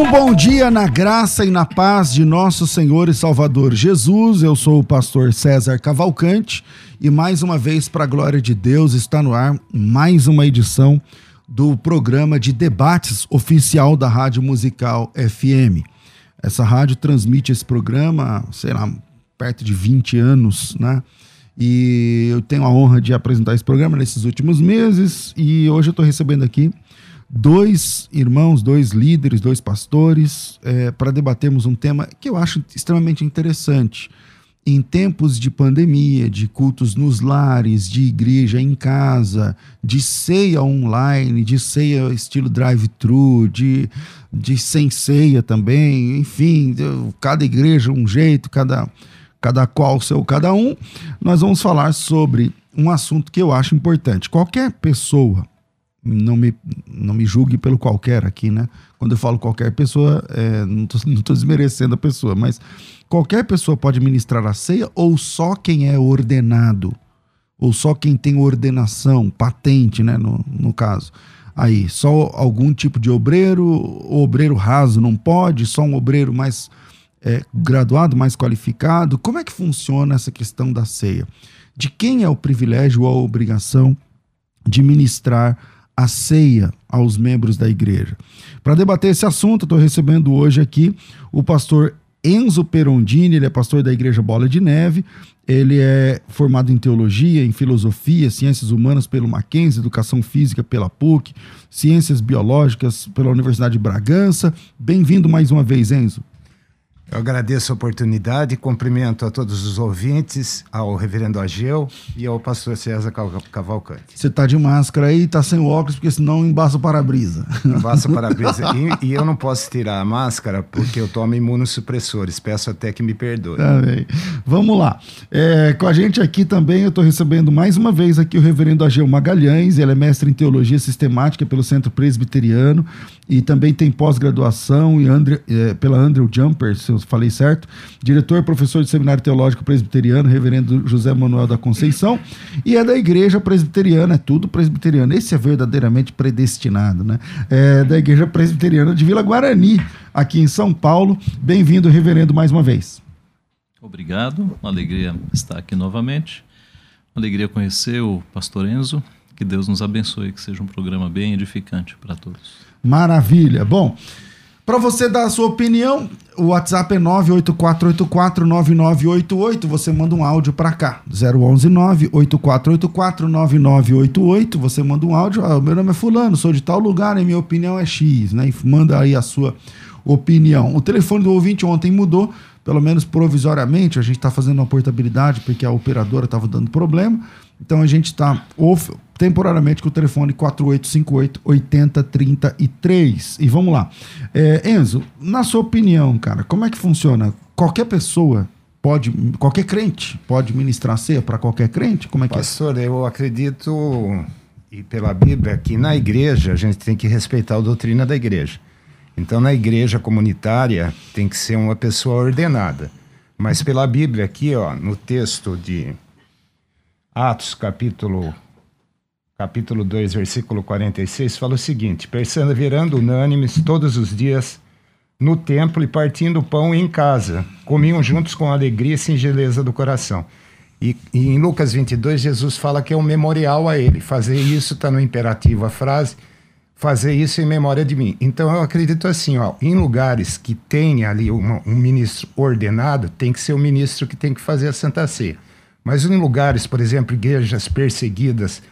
Um bom dia na graça e na paz de nosso Senhor e Salvador Jesus. Eu sou o pastor César Cavalcante e mais uma vez, para a glória de Deus, está no ar mais uma edição do programa de debates oficial da Rádio Musical FM. Essa rádio transmite esse programa, sei lá, perto de 20 anos, né? E eu tenho a honra de apresentar esse programa nesses últimos meses e hoje eu estou recebendo aqui dois irmãos, dois líderes, dois pastores, é, para debatermos um tema que eu acho extremamente interessante. Em tempos de pandemia, de cultos nos lares, de igreja em casa, de ceia online, de ceia estilo drive-thru, de, de sem ceia também, enfim, cada igreja um jeito, cada, cada qual seu cada um, nós vamos falar sobre um assunto que eu acho importante. Qualquer pessoa não me, não me julgue pelo qualquer aqui, né? Quando eu falo qualquer pessoa, é, não estou desmerecendo a pessoa, mas qualquer pessoa pode ministrar a ceia ou só quem é ordenado, ou só quem tem ordenação, patente, né? No, no caso. Aí, só algum tipo de obreiro, obreiro raso não pode, só um obreiro mais é, graduado, mais qualificado. Como é que funciona essa questão da ceia? De quem é o privilégio ou a obrigação de ministrar a ceia aos membros da igreja. Para debater esse assunto, estou recebendo hoje aqui o pastor Enzo Perondini, ele é pastor da Igreja Bola de Neve, ele é formado em teologia, em filosofia, ciências humanas pelo Mackenzie, educação física pela PUC, ciências biológicas pela Universidade de Bragança. Bem-vindo mais uma vez, Enzo. Eu agradeço a oportunidade, cumprimento a todos os ouvintes, ao reverendo Ageu e ao pastor César Cavalcante. Você está de máscara aí, está sem óculos, porque senão embaça o para-brisa. Embaça o para-brisa. e, e, eu não posso tirar a máscara porque eu tomo imunossupressores. Peço até que me perdoe. Tá bem. Vamos lá. É, com a gente aqui também, eu estou recebendo mais uma vez aqui o reverendo Ageu Magalhães. Ele é mestre em teologia sistemática pelo Centro Presbiteriano e também tem pós-graduação é, pela Andrew Jumper, se eu falei certo, diretor, professor de Seminário Teológico Presbiteriano, reverendo José Manuel da Conceição, e é da Igreja Presbiteriana, é tudo presbiteriano. Esse é verdadeiramente predestinado, né? É da Igreja Presbiteriana de Vila Guarani, aqui em São Paulo. Bem-vindo, reverendo, mais uma vez. Obrigado, uma alegria estar aqui novamente. Uma alegria conhecer o pastor Enzo. Que Deus nos abençoe, que seja um programa bem edificante para todos. Maravilha. Bom, para você dar a sua opinião, o WhatsApp é 984849988. Você manda um áudio para cá. 011 984849988. Você manda um áudio. Ah, meu nome é Fulano, sou de tal lugar e minha opinião é X, né? E manda aí a sua opinião. O telefone do ouvinte ontem mudou, pelo menos provisoriamente. A gente está fazendo uma portabilidade porque a operadora estava dando problema. Então a gente está temporariamente com o telefone 4858 8033. E vamos lá. É, Enzo, na sua opinião, cara, como é que funciona? Qualquer pessoa pode, qualquer crente pode ministrar ceia para qualquer crente? Como é que é? Pastor, é? eu acredito, e pela Bíblia, que na igreja a gente tem que respeitar a doutrina da igreja. Então, na igreja comunitária, tem que ser uma pessoa ordenada. Mas pela Bíblia, aqui, ó, no texto de Atos, capítulo, capítulo 2, versículo 46, fala o seguinte: perseverando unânimes todos os dias no templo e partindo pão em casa, comiam juntos com alegria e singeleza do coração. E, e em Lucas 22, Jesus fala que é um memorial a ele. Fazer isso está no imperativo, a frase, fazer isso em memória de mim. Então eu acredito assim, ó, em lugares que tem ali uma, um ministro ordenado, tem que ser o ministro que tem que fazer a Santa Ceia. Mas em lugares, por exemplo, igrejas perseguidas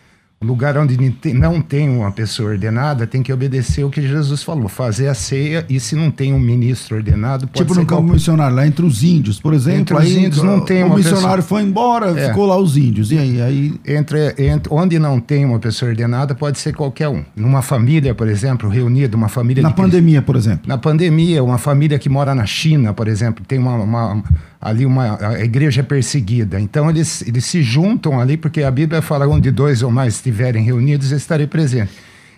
lugar onde não tem uma pessoa ordenada tem que obedecer o que Jesus falou, fazer a ceia e se não tem um ministro ordenado, pode tipo no campo missionário, lá entre os índios, por exemplo, entre aí, os índios não tem o missionário pessoa... foi embora, é. ficou lá os índios. E aí, aí... Entre, entre onde não tem uma pessoa ordenada, pode ser qualquer um. Numa família, por exemplo, reunida, uma família Na pandemia, por exemplo. Na pandemia, uma família que mora na China, por exemplo, tem uma, uma ali uma a igreja é perseguida. Então eles, eles se juntam ali, porque a Bíblia fala onde dois ou mais estiverem reunidos, eu estarei presente.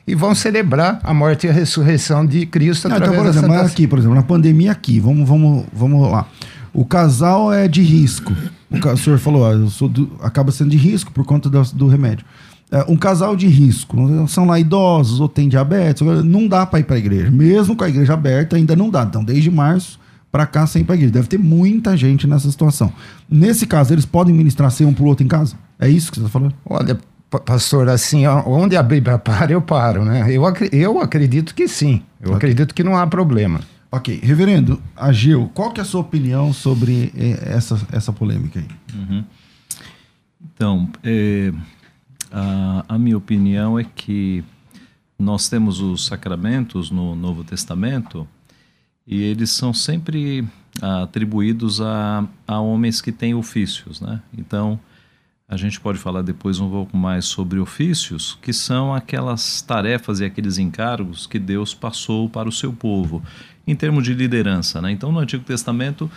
E vão celebrar a morte e a ressurreição de Cristo Não, então, por exemplo, aqui, por exemplo, na pandemia aqui, vamos, vamos, vamos lá. O casal é de risco. O, o senhor falou, ó, do, acaba sendo de risco por conta do, do remédio. É, um casal de risco, são lá idosos ou tem diabetes, não dá para ir para a igreja. Mesmo com a igreja aberta, ainda não dá. Então, desde março, para cá sem para igreja. Deve ter muita gente nessa situação. Nesse caso, eles podem ministrar ser um pro outro em casa? É isso que você está falando? Olha, pastor, assim, onde a Bíblia para, eu paro, né? Eu, eu acredito que sim. Eu okay. acredito que não há problema. Ok. Reverendo Agil, qual que é a sua opinião sobre eh, essa, essa polêmica aí? Uhum. Então, é, a, a minha opinião é que nós temos os sacramentos no Novo Testamento e eles são sempre ah, atribuídos a, a homens que têm ofícios, né? Então, a gente pode falar depois um pouco mais sobre ofícios, que são aquelas tarefas e aqueles encargos que Deus passou para o seu povo, em termos de liderança, né? Então, no Antigo Testamento,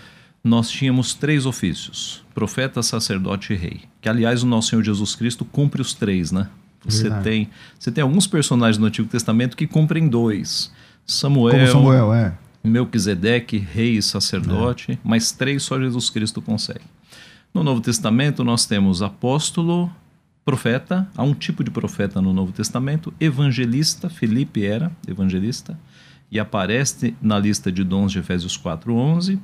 nós tínhamos três ofícios: profeta, sacerdote e rei. Que, aliás, o nosso Senhor Jesus Cristo cumpre os três, né? Você tem, você tem alguns personagens no Antigo Testamento que cumprem dois. Samuel, Como Samuel, é. Melquisedeque, rei e sacerdote, é. mas três só Jesus Cristo consegue. No Novo Testamento nós temos apóstolo, profeta, há um tipo de profeta no Novo Testamento, evangelista, Felipe era evangelista, e aparece na lista de dons de Efésios 4:11.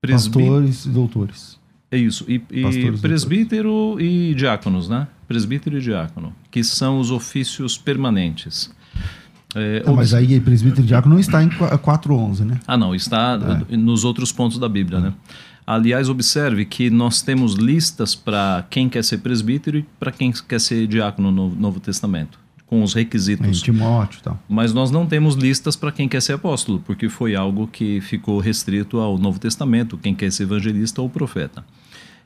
Pastores e doutores. É isso. E, e presbítero e diáconos, né? Presbítero e diácono, que são os ofícios permanentes. É, não, mas aí presbítero e diácono não está em 4.11, né? Ah, não, está é. nos outros pontos da Bíblia, né? Aliás, observe que nós temos listas para quem quer ser presbítero e para quem quer ser diácono no Novo Testamento, com os requisitos. Em Timóteo tal. Mas nós não temos listas para quem quer ser apóstolo, porque foi algo que ficou restrito ao Novo Testamento, quem quer ser evangelista ou profeta.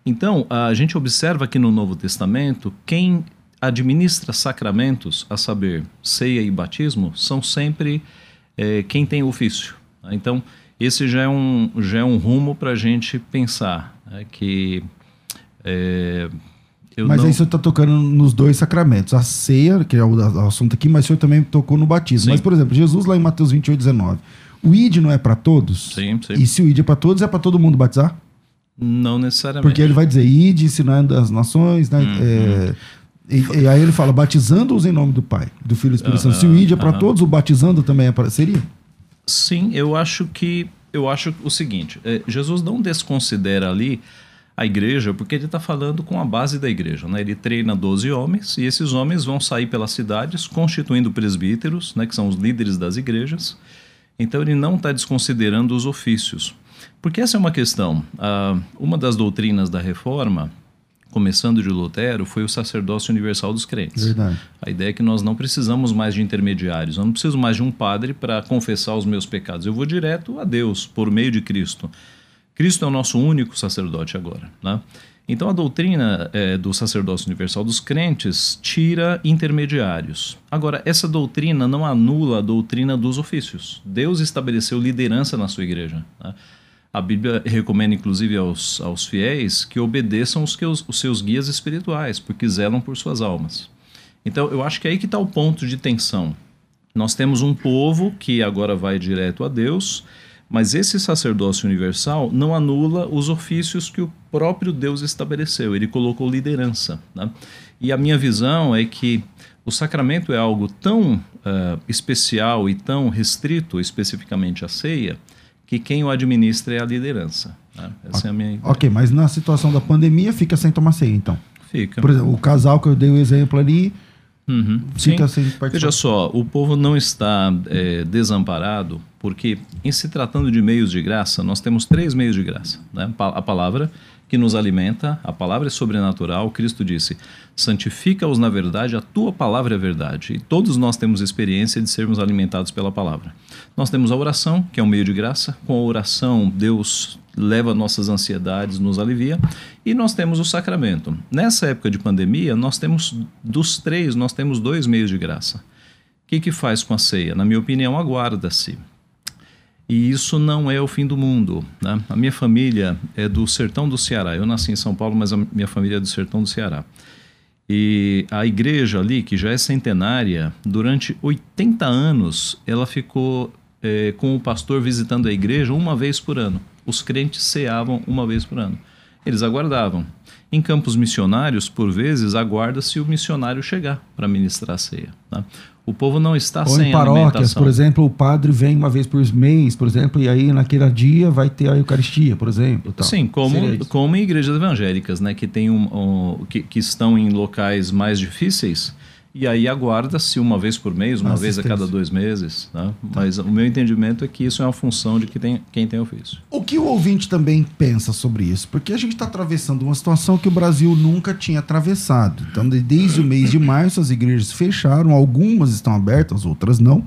Então, a gente observa que no Novo Testamento, quem administra sacramentos, a saber, ceia e batismo, são sempre é, quem tem ofício. Então, esse já é um, já é um rumo para a gente pensar né? que. É, mas não... aí você está tocando nos dois sacramentos. A ceia, que é o, assunto aqui, mas o senhor também tocou no batismo. Sim. Mas, por exemplo, Jesus lá em Mateus 28, 19. O ID não é para todos? Sim, sim. E se o ID é para todos, é para todo mundo batizar? Não necessariamente. Porque ele vai dizer, ide ensinando as nações, né? Uhum. É, e, e, aí ele fala, batizando-os em nome do Pai, do Filho e do Espírito Santo. Se o ID é para todos, o batizando também é para... Seria? Sim, eu acho que... Eu acho o seguinte, é, Jesus não desconsidera ali a igreja, porque ele está falando com a base da igreja. Né? Ele treina 12 homens e esses homens vão sair pelas cidades constituindo presbíteros, né, que são os líderes das igrejas. Então ele não está desconsiderando os ofícios. Porque essa é uma questão. Ah, uma das doutrinas da reforma começando de Lutero, foi o sacerdócio universal dos crentes. Verdade. A ideia é que nós não precisamos mais de intermediários. Eu não preciso mais de um padre para confessar os meus pecados. Eu vou direto a Deus, por meio de Cristo. Cristo é o nosso único sacerdote agora. Né? Então, a doutrina é, do sacerdócio universal dos crentes tira intermediários. Agora, essa doutrina não anula a doutrina dos ofícios. Deus estabeleceu liderança na sua igreja. Né? A Bíblia recomenda, inclusive, aos, aos fiéis que obedeçam os, que os, os seus guias espirituais, porque zelam por suas almas. Então, eu acho que é aí que está o ponto de tensão. Nós temos um povo que agora vai direto a Deus, mas esse sacerdócio universal não anula os ofícios que o próprio Deus estabeleceu. Ele colocou liderança. Né? E a minha visão é que o sacramento é algo tão uh, especial e tão restrito, especificamente a ceia, que quem o administra é a liderança. Né? Essa é a minha ideia. Ok, mas na situação da pandemia fica sem tomar ceia, então. Fica. Por exemplo, o casal que eu dei o exemplo ali Uhum. Fica Sim. sem participar. Veja só, o povo não está é, desamparado, porque em se tratando de meios de graça, nós temos três meios de graça. Né? A palavra que nos alimenta, a palavra é sobrenatural. Cristo disse: santifica-os na verdade, a tua palavra é verdade. E todos nós temos experiência de sermos alimentados pela palavra. Nós temos a oração, que é um meio de graça. Com a oração, Deus leva nossas ansiedades, nos alivia. E nós temos o sacramento. Nessa época de pandemia, nós temos, dos três, nós temos dois meios de graça. O que, que faz com a ceia? Na minha opinião, aguarda-se. E isso não é o fim do mundo. Né? A minha família é do sertão do Ceará. Eu nasci em São Paulo, mas a minha família é do sertão do Ceará. E a igreja ali, que já é centenária, durante 80 anos, ela ficou eh, com o pastor visitando a igreja uma vez por ano. Os crentes ceavam uma vez por ano. Eles aguardavam. Em campos missionários, por vezes, aguarda-se o missionário chegar para ministrar a ceia. Tá? O povo não está Ou sem em paróquias, por exemplo, o padre vem uma vez por mês, por exemplo, e aí naquele dia vai ter a Eucaristia, por exemplo. tal. Sim, como, como em igrejas evangélicas, né, que, tem um, um- que, que estão em locais mais difíceis, e aí aguarda-se uma vez por mês, uma vez a cada dois meses. Né? Mas o meu entendimento é que isso é uma função de que tem, quem tem ofício. O que o ouvinte também pensa sobre isso? Porque a gente está atravessando uma situação que o Brasil nunca tinha atravessado. Então, de- desde o mês de março, as igrejas fecharam, algumas estão abertas, outras não.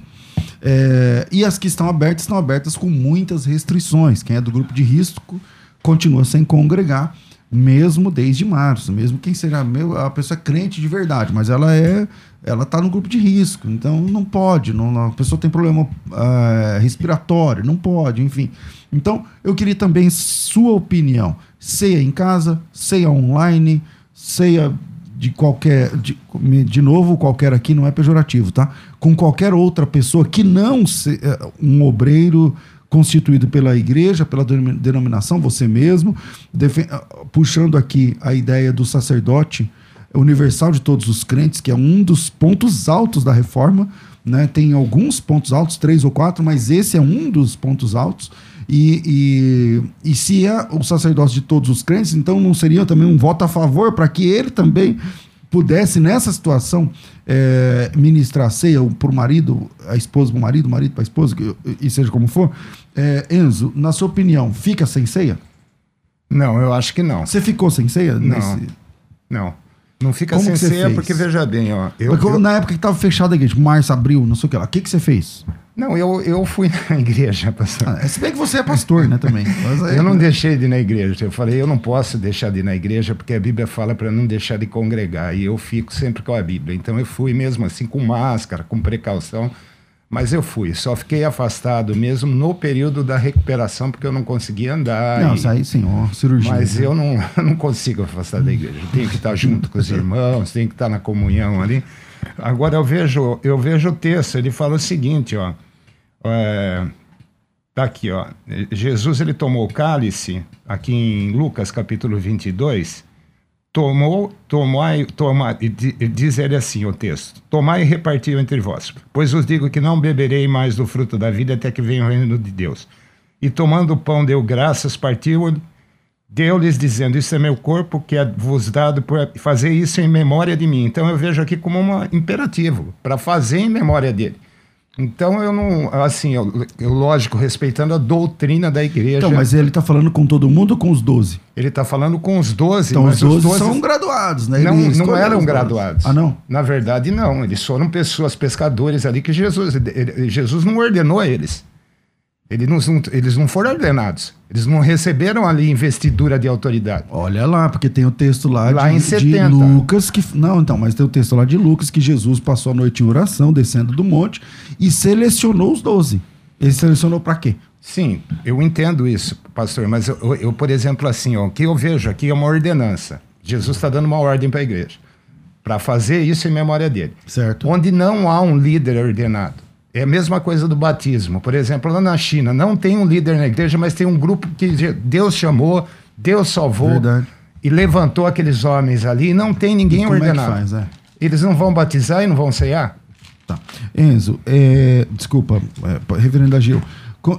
É, e as que estão abertas, estão abertas com muitas restrições. Quem é do grupo de risco continua sem congregar, mesmo desde março. Mesmo quem seja meu, a pessoa é crente de verdade, mas ela é. Ela está no grupo de risco, então não pode. Não, a pessoa tem problema ah, respiratório, não pode, enfim. Então, eu queria também sua opinião. Ceia em casa, ceia online, ceia de qualquer. De, de novo, qualquer aqui não é pejorativo, tá? Com qualquer outra pessoa que não se, eh, um obreiro constituído pela igreja, pela denom- denominação, você mesmo, ah, puxando aqui a ideia do sacerdote universal de todos os crentes, que é um dos pontos altos da reforma, né? Tem alguns pontos altos, três ou quatro, mas esse é um dos pontos altos. E, e, e se é o sacerdócio de todos os crentes, então não seria também um voto a favor para que ele também pudesse, nessa situação, eh, ministrar ceia para o marido, a esposa para o marido, o marido para a esposa, e seja como for. Eh, Enzo, na sua opinião, fica sem ceia? Não, eu acho que não. Você ficou sem ceia? Não. nesse- Não. Não fica Como sem ceia, fez? porque veja bem, ó. Eu, eu- na época que estava fechada a igreja, março, abril, não sei o que lá, o que, que você fez? não, eu, eu fui na igreja, pastor. Ah, se bem que você é pastor, né, também. Aí- Eu não deixei de ir na igreja. Eu falei, eu não posso deixar de ir na igreja, porque a Bíblia fala para não deixar de congregar. E eu fico sempre com a Bíblia. Então eu fui mesmo assim, com máscara, com precaução. Mas eu fui. Só fiquei afastado mesmo no período da recuperação, porque eu não conseguia andar. Não, e- isso aí sim, ó, cirurgia. Mas né? eu não, não consigo afastar da igreja. Eu tenho que estar junto com os irmãos, tenho que estar na comunhão ali. Agora eu vejo, eu vejo o texto, ele fala o seguinte, ó. É, tá aqui, ó. Jesus ele tomou o cálice, aqui em Lucas capítulo 22, tomou, tomai, tomai, e di- diz ele assim o texto: Tomai e repartiu entre vós, pois vos digo que não beberei mais do fruto da vida até que venha o reino de Deus. E tomando o pão, deu graças, partiu, deu-lhes dizendo: Isso é meu corpo que é vos dado por fazer isso em memória de mim. Então eu vejo aqui como um imperativo, para fazer em memória dele. Então eu não, assim, eu, eu, lógico, respeitando a doutrina da igreja. Então, mas ele tá falando com todo mundo ou com os 12? Ele está falando com os 12, Então, os 12, 12 são graduados, né? não, não eram os 12. graduados. Ah, não? Na verdade, não. Eles foram pessoas, pescadores ali que Jesus, ele- Jesus não ordenou eles. Ele não, eles não foram ordenados. Eles não receberam ali investidura de autoridade. Olha lá, porque tem o texto lá, Lá de, em de 70. Lucas que não, então, mas tem o texto lá de Lucas que Jesus passou a noite em oração, descendo do monte e selecionou os 12. Ele selecionou para quê? Sim, eu entendo isso, pastor, mas eu, eu- por exemplo, assim, ó, o que eu vejo aqui é uma ordenança. Jesus está dando uma ordem para a igreja, para fazer isso em memória dele. Certo? Onde não há um líder ordenado. É a mesma coisa do batismo. Por exemplo, lá na China, não tem um líder na igreja, mas tem um grupo que Deus chamou, Deus salvou Verdade. e levantou aqueles homens ali. E não tem ninguém E como é que ordenado. faz, é? Eles não vão batizar e não vão ceiar? Tá. Enzo, é, desculpa, é, reverendo Agil,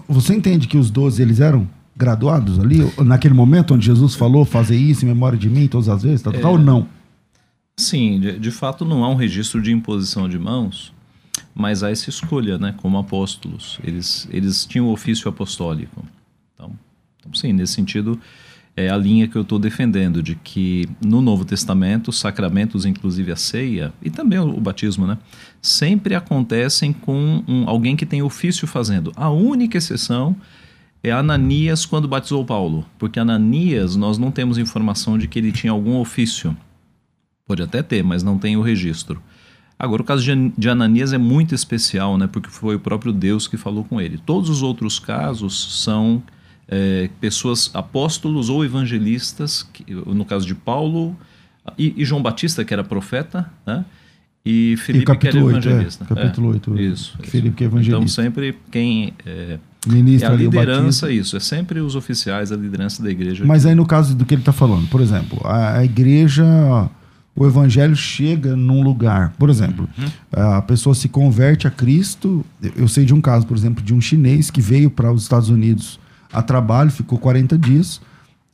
você entende que os 12 eles eram graduados ali, naquele momento onde Jesus falou fazer isso em memória de mim todas as vezes, tá, tá, ou não? Sim, de, de fato não há um registro de imposição de mãos, mas há essa escolha, né, como apóstolos. Eles, eles tinham o ofício apostólico. Então, então sim, nesse sentido, é a linha que eu estou defendendo, de que no Novo Testamento, os sacramentos, inclusive a ceia, e também o, o batismo, né, sempre acontecem com um, alguém que tem ofício fazendo. A única exceção é Ananias quando batizou Paulo, porque Ananias nós não temos informação de que ele tinha algum ofício. Pode até ter, mas não tem o registro. Agora, o caso de Ananias é muito especial, né? Porque foi o próprio Deus que falou com ele. Todos os outros casos são é, pessoas, apóstolos ou evangelistas, que, no caso de Paulo e, e, João Batista, que era profeta, né? E Felipe, e que era 8, evangelista. É, capítulo 8. É, isso, Felipe, que é evangelista. Então, sempre quem. É, Ministra é a liderança, isso. É sempre os oficiais, a liderança da igreja. Mas aí, no caso do que ele está falando, por exemplo, a, a igreja o evangelho chega num lugar. Por exemplo, uhum. a pessoa se converte a Cristo. Eu sei de um caso, por exemplo, de um chinês que veio para os Estados Unidos a trabalho, ficou 40 dias.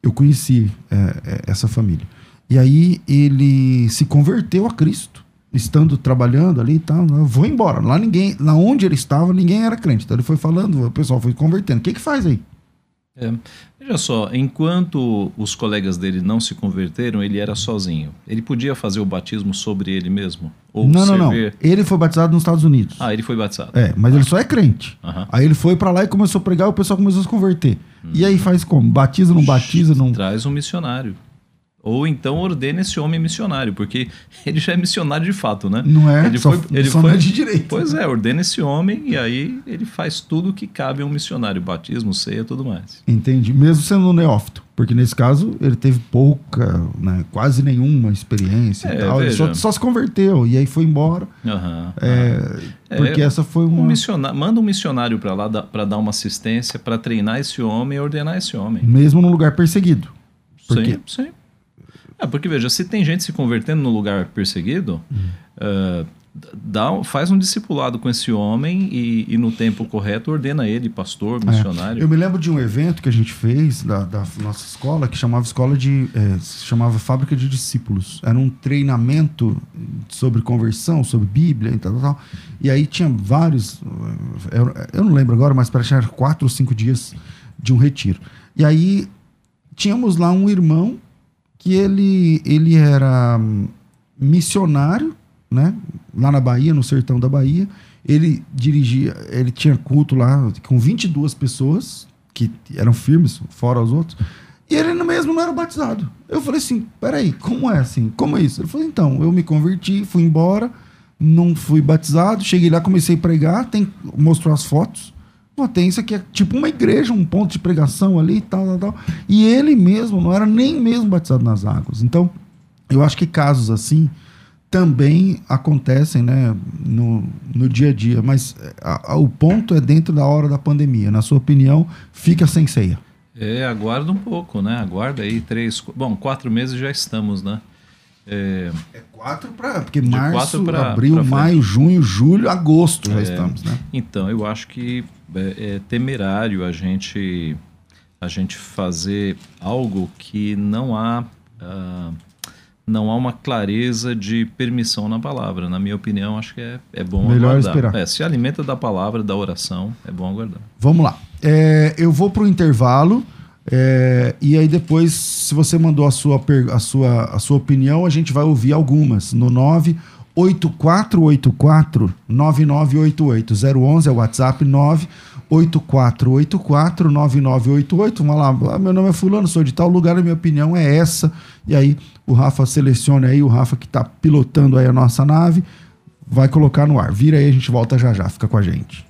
Eu conheci é, é, essa família. E aí ele se converteu a Cristo, estando trabalhando ali e tal. Eu vou embora. Lá ninguém, lá onde ele estava, ninguém era crente. Então ele foi falando, o pessoal foi convertendo. O que que faz aí? É, veja só, enquanto os colegas dele não se converteram, ele era sozinho. Ele podia fazer o batismo sobre ele mesmo? Ou não, não, não. Ele foi batizado nos Estados Unidos. Ah, ele foi batizado. É, mas ah. ele só é crente. Aí ele foi para lá e começou a pregar e o pessoal começou a se converter. Hum. E aí faz como? Batiza, não batiza? Não... Traz um missionário. Ou então ordena esse homem missionário, porque ele já é missionário de fato, né? Não é? Ele só, foi, ele só foi, não é de direito. Pois é, ordena esse homem e aí ele faz tudo o que cabe a um missionário, batismo, ceia, tudo mais. Entendi. Mesmo sendo um neófito, porque nesse caso ele teve pouca, né, quase nenhuma experiência é, e tal. Ele só, só, se converteu e aí foi embora. Uhum, é, uhum. Porque é, essa foi uma... Um missionário, manda um missionário para lá para dar uma assistência, para treinar esse homem e ordenar esse homem. Mesmo num lugar perseguido. Porque... Sim, sim. É, porque veja, se tem gente se convertendo no lugar perseguido, uh, dá, faz um discipulado com esse homem e, e, no tempo correto ordena ele pastor, é. missionário. É. Eu me lembro de um evento que a gente fez da, da nossa escola que chamava escola de é, chamava fábrica de discípulos. Era um treinamento sobre conversão, sobre Bíblia e tal, tal, tal. E aí tinha vários, eu, eu não lembro agora, mas parece que quatro ou cinco dias de um retiro. E aí tínhamos lá um irmão que ele, ele era missionário, né? Lá na Bahia, no sertão da Bahia. Ele dirigia, ele tinha culto lá com 22 pessoas que eram firmes, fora os outros. E ele mesmo não era batizado. Eu falei assim: peraí, como é assim? Como é isso? Ele falou: então, eu me converti, fui embora, não fui batizado, cheguei lá, comecei a pregar, tem, mostrou as fotos. Pô, tem isso aqui, é tipo uma igreja, um ponto de pregação ali e tal, tal, tal. E ele mesmo não era nem mesmo batizado nas águas. Então, eu acho que casos assim também acontecem né, no, no dia a dia, mas a, a, o ponto é dentro da hora da pandemia. Na sua opinião, fica sem ceia. É, aguarda um pouco, né? Aguarda aí três, bom, quatro meses já estamos, né? É, é quatro para. Porque março, pra, abril, pra maio, junho, julho, agosto já é, estamos, né? Então, eu acho que é, é, temerário a gente, a gente fazer algo que não há. Uh, não há uma clareza de permissão na palavra. Na minha opinião, acho que é, é bom Melhor aguardar. esperar. É, se alimenta da palavra, da oração, é bom aguardar. Vamos lá. É, eu vou para o intervalo. É, e aí depois, se você mandou a sua, a, sua, a sua opinião, a gente vai ouvir algumas no 98484 9988 011 é o WhatsApp 98484 9988. Vamos lá, ah, meu nome é fulano, sou de tal lugar, a minha opinião é essa. E aí o Rafa seleciona aí, o Rafa que está pilotando aí a nossa nave, vai colocar no ar. Vira aí, a gente volta já já, fica com a gente.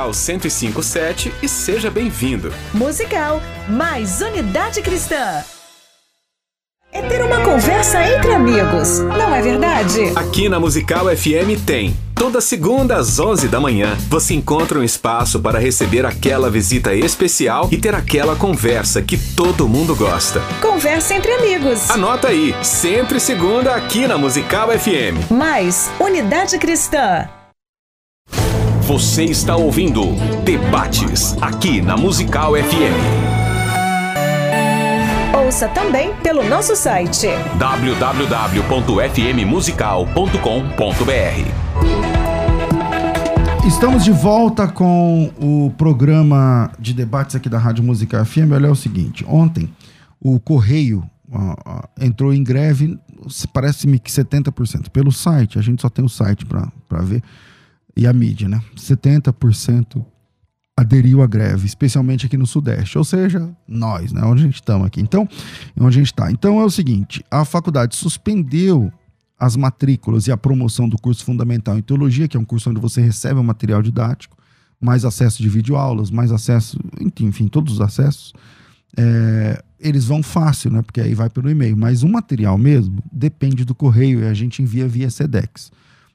1057 e seja bem-vindo. Musical, mais unidade cristã. É ter uma conversa entre amigos, não é verdade? Aqui na Musical FM tem. Toda segunda às 11 da manhã, você encontra um espaço para receber aquela visita especial e ter aquela conversa que todo mundo gosta. Conversa entre amigos. Anota aí, sempre segunda aqui na Musical FM. Mais Unidade Cristã. Você está ouvindo Debates aqui na Musical FM. Ouça também pelo nosso site www.fmmusical.com.br. Estamos de volta com o programa de debates aqui da Rádio Musical FM. Olha é o seguinte, ontem o Correio uh, uh, entrou em greve, parece-me que 70%. Pelo site, a gente só tem o site para ver, e a mídia, né? 70% aderiu à greve, especialmente aqui no Sudeste, ou seja, nós, né, onde a gente estamos aqui. Então, onde a gente está. Então é o seguinte: a faculdade suspendeu as matrículas e a promoção do curso fundamental em teologia, que é um curso onde você recebe o material didático, mais acesso de videoaulas, mais acesso, enfim, todos os acessos. É, eles vão fácil, né? Porque aí vai pelo e-mail. Mas o material mesmo depende do correio e a gente envia via SEDEX.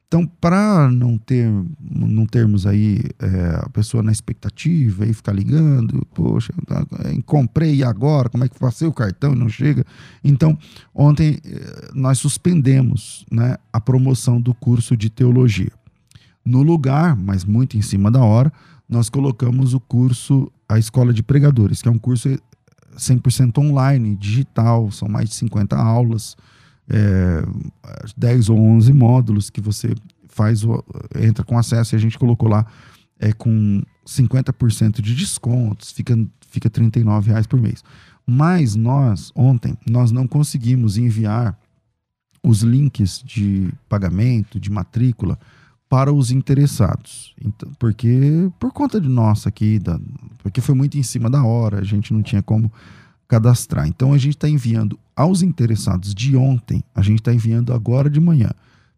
Então, para não ter, não termos aí é, a pessoa na expectativa e ficar ligando, poxa, tá, é, comprei e agora, como é que passei o cartão e não chega? Então, ontem é, nós suspendemos né, a promoção do curso de teologia. No lugar, mas muito em cima da hora, nós colocamos o curso A Escola de Pregadores, que é um curso 100% online, digital, são mais de 50 aulas é, 10 ou 11 módulos que você faz o, entra com acesso e a gente colocou lá é, com 50% de descontos, fica, fica 39 reais por mês. Mas nós, ontem, nós não conseguimos enviar os links de pagamento, de matrícula, para os interessados. Então, porque, por conta de nossa aqui, da, porque foi muito em cima da hora, a gente não tinha como cadastrar. Então a gente está enviando aos interessados de ontem, a gente está enviando agora de manhã.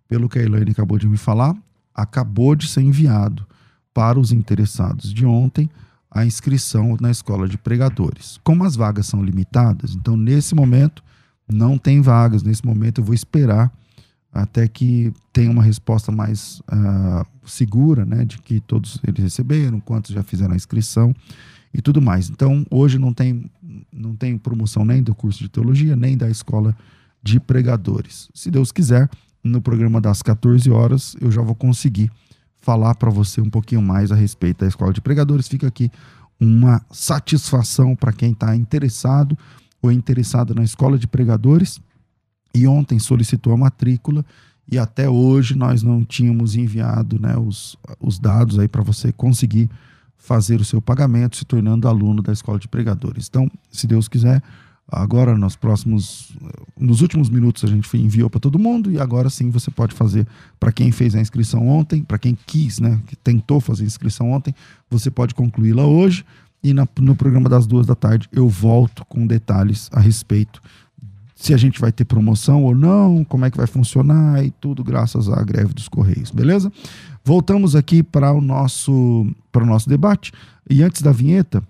Pelo que a Elaine acabou de me falar, acabou de ser enviado para os interessados de ontem a inscrição na escola de pregadores. Como as vagas são limitadas, então nesse momento não tem vagas. Nesse momento eu vou esperar até que tenha uma resposta mais uh, segura, né, de que todos eles receberam, quantos já fizeram a inscrição e tudo mais. Então, hoje não tem, não tem promoção nem do curso de teologia, nem da escola de pregadores. Se Deus quiser, no programa das 14 horas, eu já vou conseguir falar para você um pouquinho mais a respeito da escola de pregadores. Fica aqui uma satisfação para quem está interessado ou interessada na escola de pregadores e ontem solicitou a matrícula e até hoje nós não tínhamos enviado né, os, os dados aí para você conseguir fazer o seu pagamento, se tornando aluno da escola de pregadores. Então, se Deus quiser, agora nos próximos, nos últimos minutos a gente enviou para todo mundo e agora sim você pode fazer para quem fez a inscrição ontem, para quem quis, né, que tentou fazer a inscrição ontem, você pode concluí-la hoje e na, no programa das duas da tarde eu volto com detalhes a respeito se a gente vai ter promoção ou não, como é que vai funcionar e tudo graças à greve dos Correios, beleza? Voltamos aqui para o nosso para o nosso debate e antes da vinheta,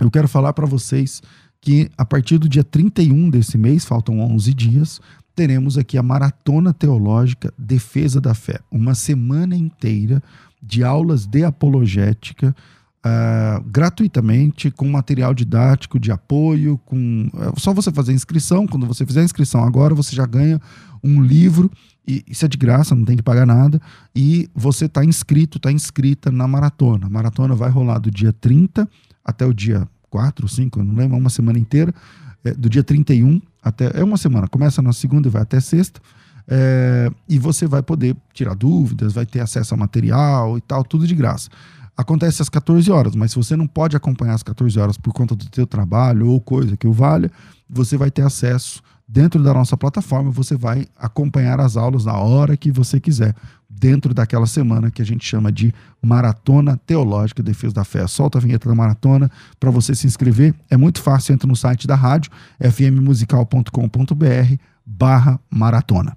eu quero falar para vocês que a partir do dia 31 desse mês, faltam 11 dias, teremos aqui a Maratona Teológica Defesa da Fé, uma semana inteira de aulas de apologética uh, gratuitamente, com material didático de apoio, com é só você fazer inscrição. Quando você fizer a inscrição agora, você já ganha um livro, e isso é de graça, não tem que pagar nada, e você está inscrito, está inscrita na maratona. A maratona vai rolar do dia 30 até o dia 4, 5, eu não lembro, uma semana inteira, é, do dia 31 até. É uma semana, começa na segunda e vai até sexta. É, e você vai poder tirar dúvidas, vai ter acesso a material e tal, tudo de graça acontece às 14 horas, mas se você não pode acompanhar às 14 horas por conta do seu trabalho ou coisa que o valha, você vai ter acesso dentro da nossa plataforma, você vai acompanhar as aulas na hora que você quiser, dentro daquela semana que a gente chama de Maratona Teológica Defesa da Fé. Solta a vinheta da maratona para você se inscrever. É muito fácil, entra no site da rádio, fmmusical.com.br barra maratona.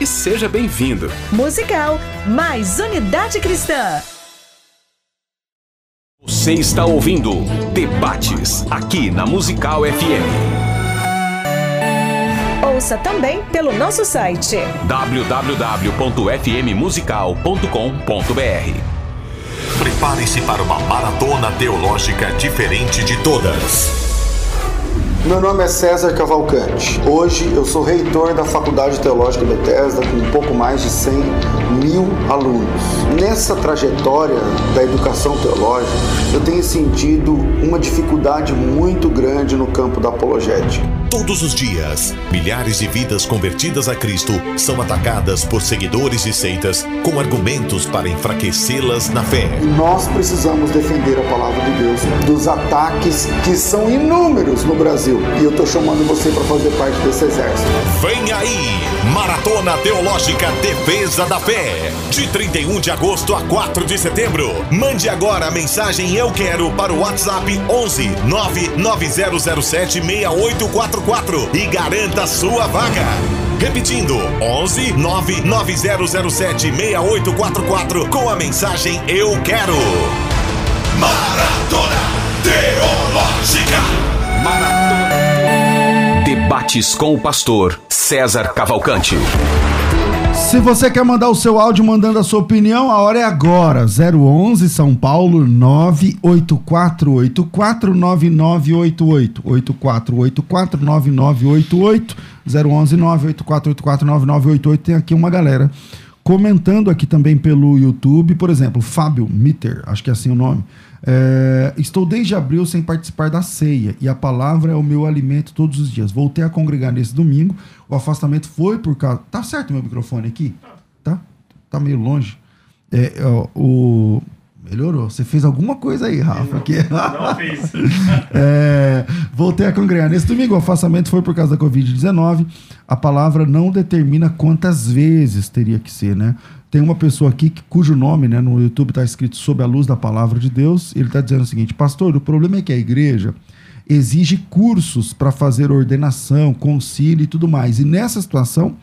e seja bem-vindo. Musical mais Unidade Cristã. Você está ouvindo Debates aqui na Musical FM. Ouça também pelo nosso site. www.fmmusical.com.br Prepare-se para uma maratona teológica diferente de todas. Meu nome é César Cavalcante. Hoje eu sou reitor da Faculdade Teológica Bethesda com um pouco mais de 100 mil alunos. Nessa trajetória da educação teológica, eu tenho sentido uma dificuldade muito grande no campo da apologética. Todos os dias, milhares de vidas convertidas a Cristo são atacadas por seguidores de seitas com argumentos para enfraquecê-las na fé. Nós precisamos defender a palavra de Deus dos ataques que são inúmeros no Brasil. E eu estou chamando você para fazer parte desse exército. Vem aí, Maratona Teológica Defesa da Fé, de 31 de agosto a 4 de setembro. Mande agora a mensagem Eu Quero para o WhatsApp 11 99007 6844 e garanta sua vaga. Repetindo, 11 99007 6844 com a mensagem Eu Quero. Maratona Teológica. Debates com o pastor César Cavalcante. Se você quer mandar o seu áudio mandando a sua opinião, a hora é agora. 011 São Paulo 984849988. 84849988. 011 984849988. Tem aqui uma galera comentando aqui também pelo YouTube, por exemplo, Fábio Mitter, acho que é assim o nome. É, estou desde abril sem participar da ceia e a palavra é o meu alimento todos os dias. Voltei a congregar nesse domingo. O afastamento foi por causa. Tá certo meu microfone aqui? Tá? Tá meio longe. É, ó, o. Melhorou. Você fez alguma coisa aí, Rafa. Que... Não fiz. É, voltei a congregar nesse domingo. O afastamento foi por causa da Covid-19. A palavra não determina quantas vezes teria que ser, né? Tem uma pessoa aqui que, cujo nome né, no YouTube está escrito sob a luz da palavra de Deus. Ele está dizendo o seguinte: Pastor, o problema é que a igreja exige cursos para fazer ordenação, concílio e tudo mais. E nessa situação,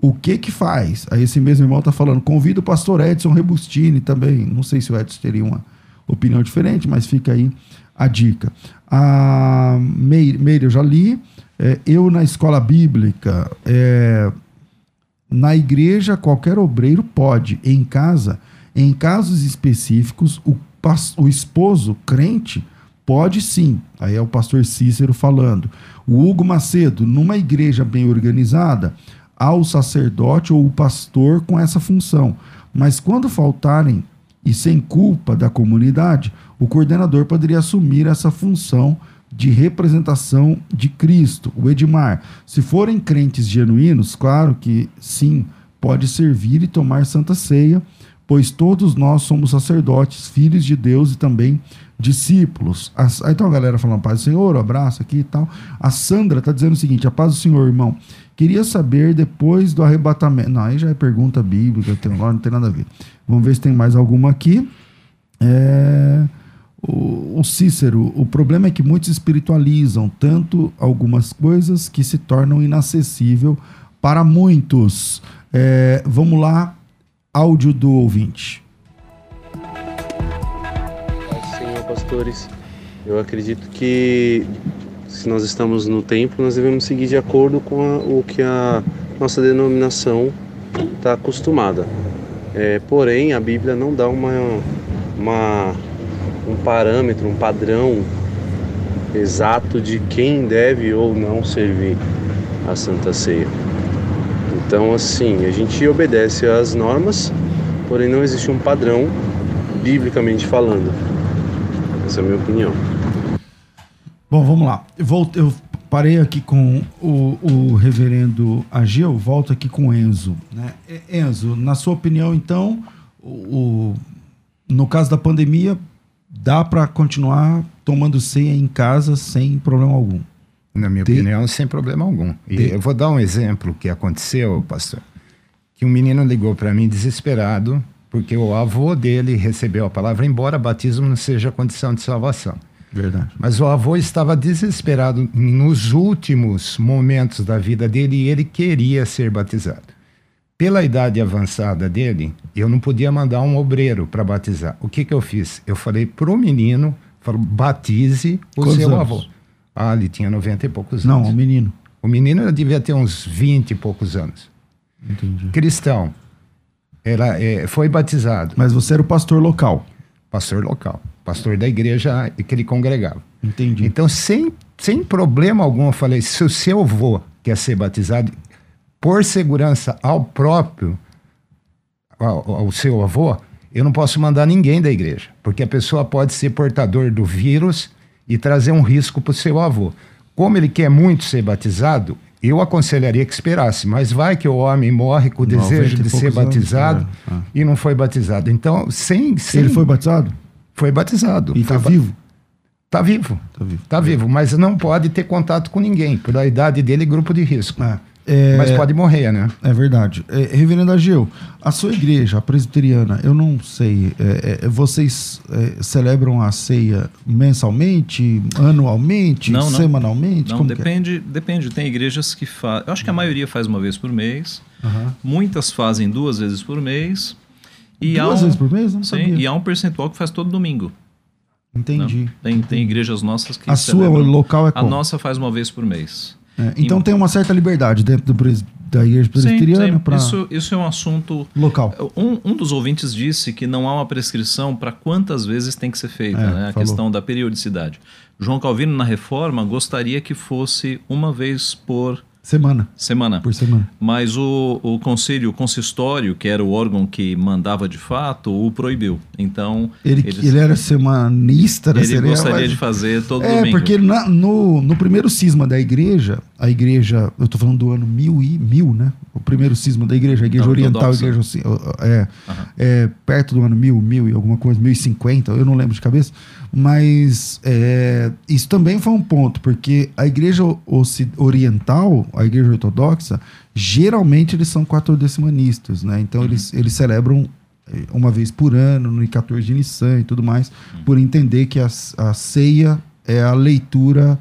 o que que faz? Aí esse mesmo irmão está falando: convido o pastor Edson Rebustini também. Não sei se o Edson teria uma opinião diferente, mas fica aí a dica. A Meire, Meire eu já li. É, eu na escola bíblica. É, na igreja, qualquer obreiro pode. Em casa, em casos específicos, o, o esposo crente pode sim. Aí é o pastor Cícero falando. O Hugo Macedo, numa igreja bem organizada, há o sacerdote ou o pastor com essa função. Mas quando faltarem e sem culpa da comunidade, o coordenador poderia assumir essa função de representação de Cristo. O Edmar, se forem crentes genuínos, claro que sim, pode servir e tomar santa ceia, pois todos nós somos sacerdotes, filhos de Deus e também discípulos. Aí então a galera falando, paz do Senhor, um abraço aqui e tal. A Sandra está dizendo o seguinte, a paz do Senhor, irmão. Queria saber depois do arrebatamento. Não, aí já é pergunta bíblica, tem, não tem nada a ver. Vamos ver se tem mais alguma aqui. É, o, Cícero, o problema é que muitos espiritualizam tanto algumas coisas que se tornam inacessível para muitos. É, vamos lá, áudio do ouvinte. Senhor, pastores, eu acredito que se nós estamos no tempo, nós devemos seguir de acordo com a- o que a nossa denominação está acostumada. É, porém, a Bíblia não dá uma, uma, um parâmetro, um padrão exato de quem deve ou não servir a Santa Ceia. Então, assim, a gente obedece às normas, porém não existe um padrão, biblicamente falando. Essa é a minha opinião. Bom, vamos lá. Eu, parei aqui com o, o reverendo Ageu, volto aqui com Enzo. Né? Enzo, na sua opinião, então, o, o- no caso da pandemia, dá para continuar tomando ceia em casa sem problema algum? Na minha De- opinião, sem problema algum. E De- eu vou dar um exemplo que aconteceu, pastor. Que um menino ligou para mim desesperado, porque o avô dele recebeu a palavra, embora batismo não seja condição de salvação. Verdade. Mas o avô estava desesperado nos últimos momentos da vida dele e ele queria ser batizado. Pela idade avançada dele, eu não podia mandar um obreiro para batizar. O que, que eu fiz? Eu falei para o menino, falo, batize o Quantos seu anos? avô. Ah, ele tinha 90 e poucos Não, anos. o menino. O menino devia ter uns 20 e poucos anos. Entendi. Cristão. Era, é, foi batizado. Mas você era o pastor local. Pastor local. Pastor da igreja que ele congregava. Entendi. Então, sem, sem problema algum, eu falei: se o seu avô quer ser batizado, por segurança ao próprio, ao, ao seu avô, eu não posso mandar ninguém da igreja, porque a pessoa pode ser portador do vírus e trazer um risco para o seu avô. Como ele quer muito ser batizado, eu aconselharia que esperasse, mas vai que o homem morre com o 90 desejo de ser anos, batizado é, é. e não foi batizado. Então, sem. sem Ele foi batizado? foi batizado. E tá ba- vivo? Tá vivo. Tá vivo. Tá vivo, mas não pode ter contato com ninguém. Pela idade dele, grupo de risco. É. É, Mas pode morrer, né? É verdade. É, Reverendo Ageu, a sua igreja, a presbiteriana, eu não sei, é, é, vocês é, celebram a ceia mensalmente, anualmente, Não, não. semanalmente? Não, Como que é? depende, depende. Tem igrejas que fazem. Eu acho que a maioria faz uma vez por mês. Aham. Muitas fazem duas vezes por mês. E há Duas um- vezes por mês? Não Sim, sabia. e há um percentual que faz todo domingo. Entendi. Tem, tem igrejas nossas que A sua celebram. local é A como? nossa faz uma vez por mês. É, então Em- tem uma certa liberdade dentro do da igreja presbiteriana para Isso, isso é um assunto. local. Um, um dos ouvintes disse que não há uma prescrição para quantas vezes tem que ser feita, É, né? a falou. questão da periodicidade. João Calvino, na reforma, gostaria que fosse uma vez por Semana, semana. por semana. Mas o, o conselho, o consistório, que era o órgão que mandava de fato, o proibiu. Então, Ele, eles- ele era semanista, né? ele Seria, gostaria mas- de fazer todo É, domingo. porque na- no, no primeiro cisma da igreja, a igreja, eu tô falando do ano mil e mil, né? Primeiro cisma da igreja, a igreja Da oriental, a igreja oci- é, é, perto do ano mil, mil e alguma coisa, mil e cinquenta, eu não lembro de cabeça, mas é, isso também foi um ponto, porque a igreja oriental, a igreja ortodoxa, geralmente eles são quatordecimanistas, né? Então eles, eles celebram eh, uma vez por ano, no 14 de Nissan e tudo mais, por entender que a, a ceia é a leitura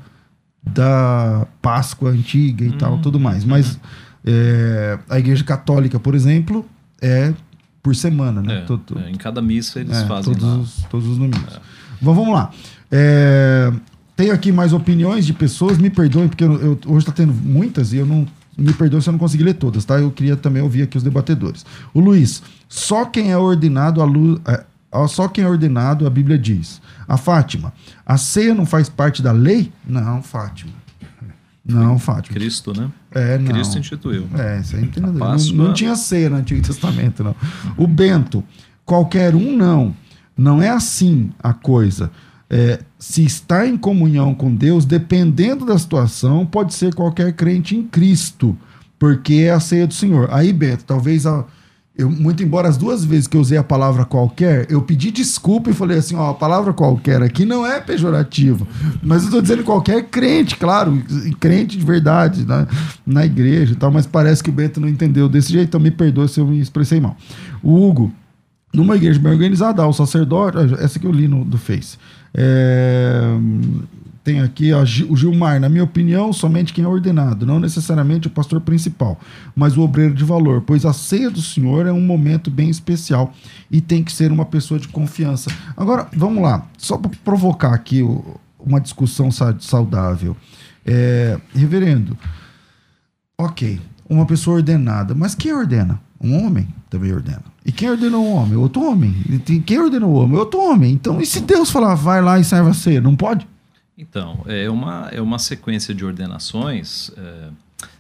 da Páscoa antiga e tal, tudo mais. Mas é, a Igreja Católica, por exemplo, é por semana, né? É, é, em cada missa eles é, fazem todos, lá. os, todos os domingos. Bom, vamos lá. É, tem aqui mais opiniões de pessoas, me perdoem, porque eu, eu- hoje está tendo muitas e eu não. Me perdoe se eu não consegui ler todas, tá? Eu queria também ouvir aqui os debatedores. O Luiz, só quem é ordenado a luz. É, só quem é ordenado, a Bíblia diz. A Fátima, a ceia não faz parte da lei? Não, Fátima. Não, Fátima. Cristo, né? É, não. Cristo instituiu. É, isso aí não tem nada. Páscoa- Não, não tinha ceia no Antigo Testamento, não. O Bento, qualquer um não. Não é assim a coisa. É, se está em comunhão com Deus, dependendo da situação, pode ser qualquer crente em Cristo, porque é a ceia do Senhor. Aí, Bento, talvez a, eu, muito embora as duas vezes que eu usei a palavra qualquer, eu pedi desculpa e falei assim, ó, a palavra qualquer aqui não é pejorativo, mas eu estou dizendo qualquer crente, claro, crente de verdade, na, na igreja e tal, mas parece que o Bento não entendeu desse jeito, então me perdoe se eu me expressei mal. O Hugo, numa igreja bem organizada, o sacerdote, essa que eu li no, do Face. É, tem aqui o Gilmar, na minha opinião, somente quem é ordenado, não necessariamente o pastor principal, mas o obreiro de valor, pois a ceia do Senhor é um momento bem especial e tem que ser uma pessoa de confiança. Agora, vamos lá, só para provocar aqui o- uma discussão sa- saudável. É, reverendo, ok, uma pessoa ordenada, mas quem ordena? Um homem também ordena. E quem ordenou um homem? Outro homem. Quem ordenou o homem? Outro homem. Então, e se Deus falar, vai lá e serve a ceia? Não pode? Então, é uma, é uma sequência de ordenações é,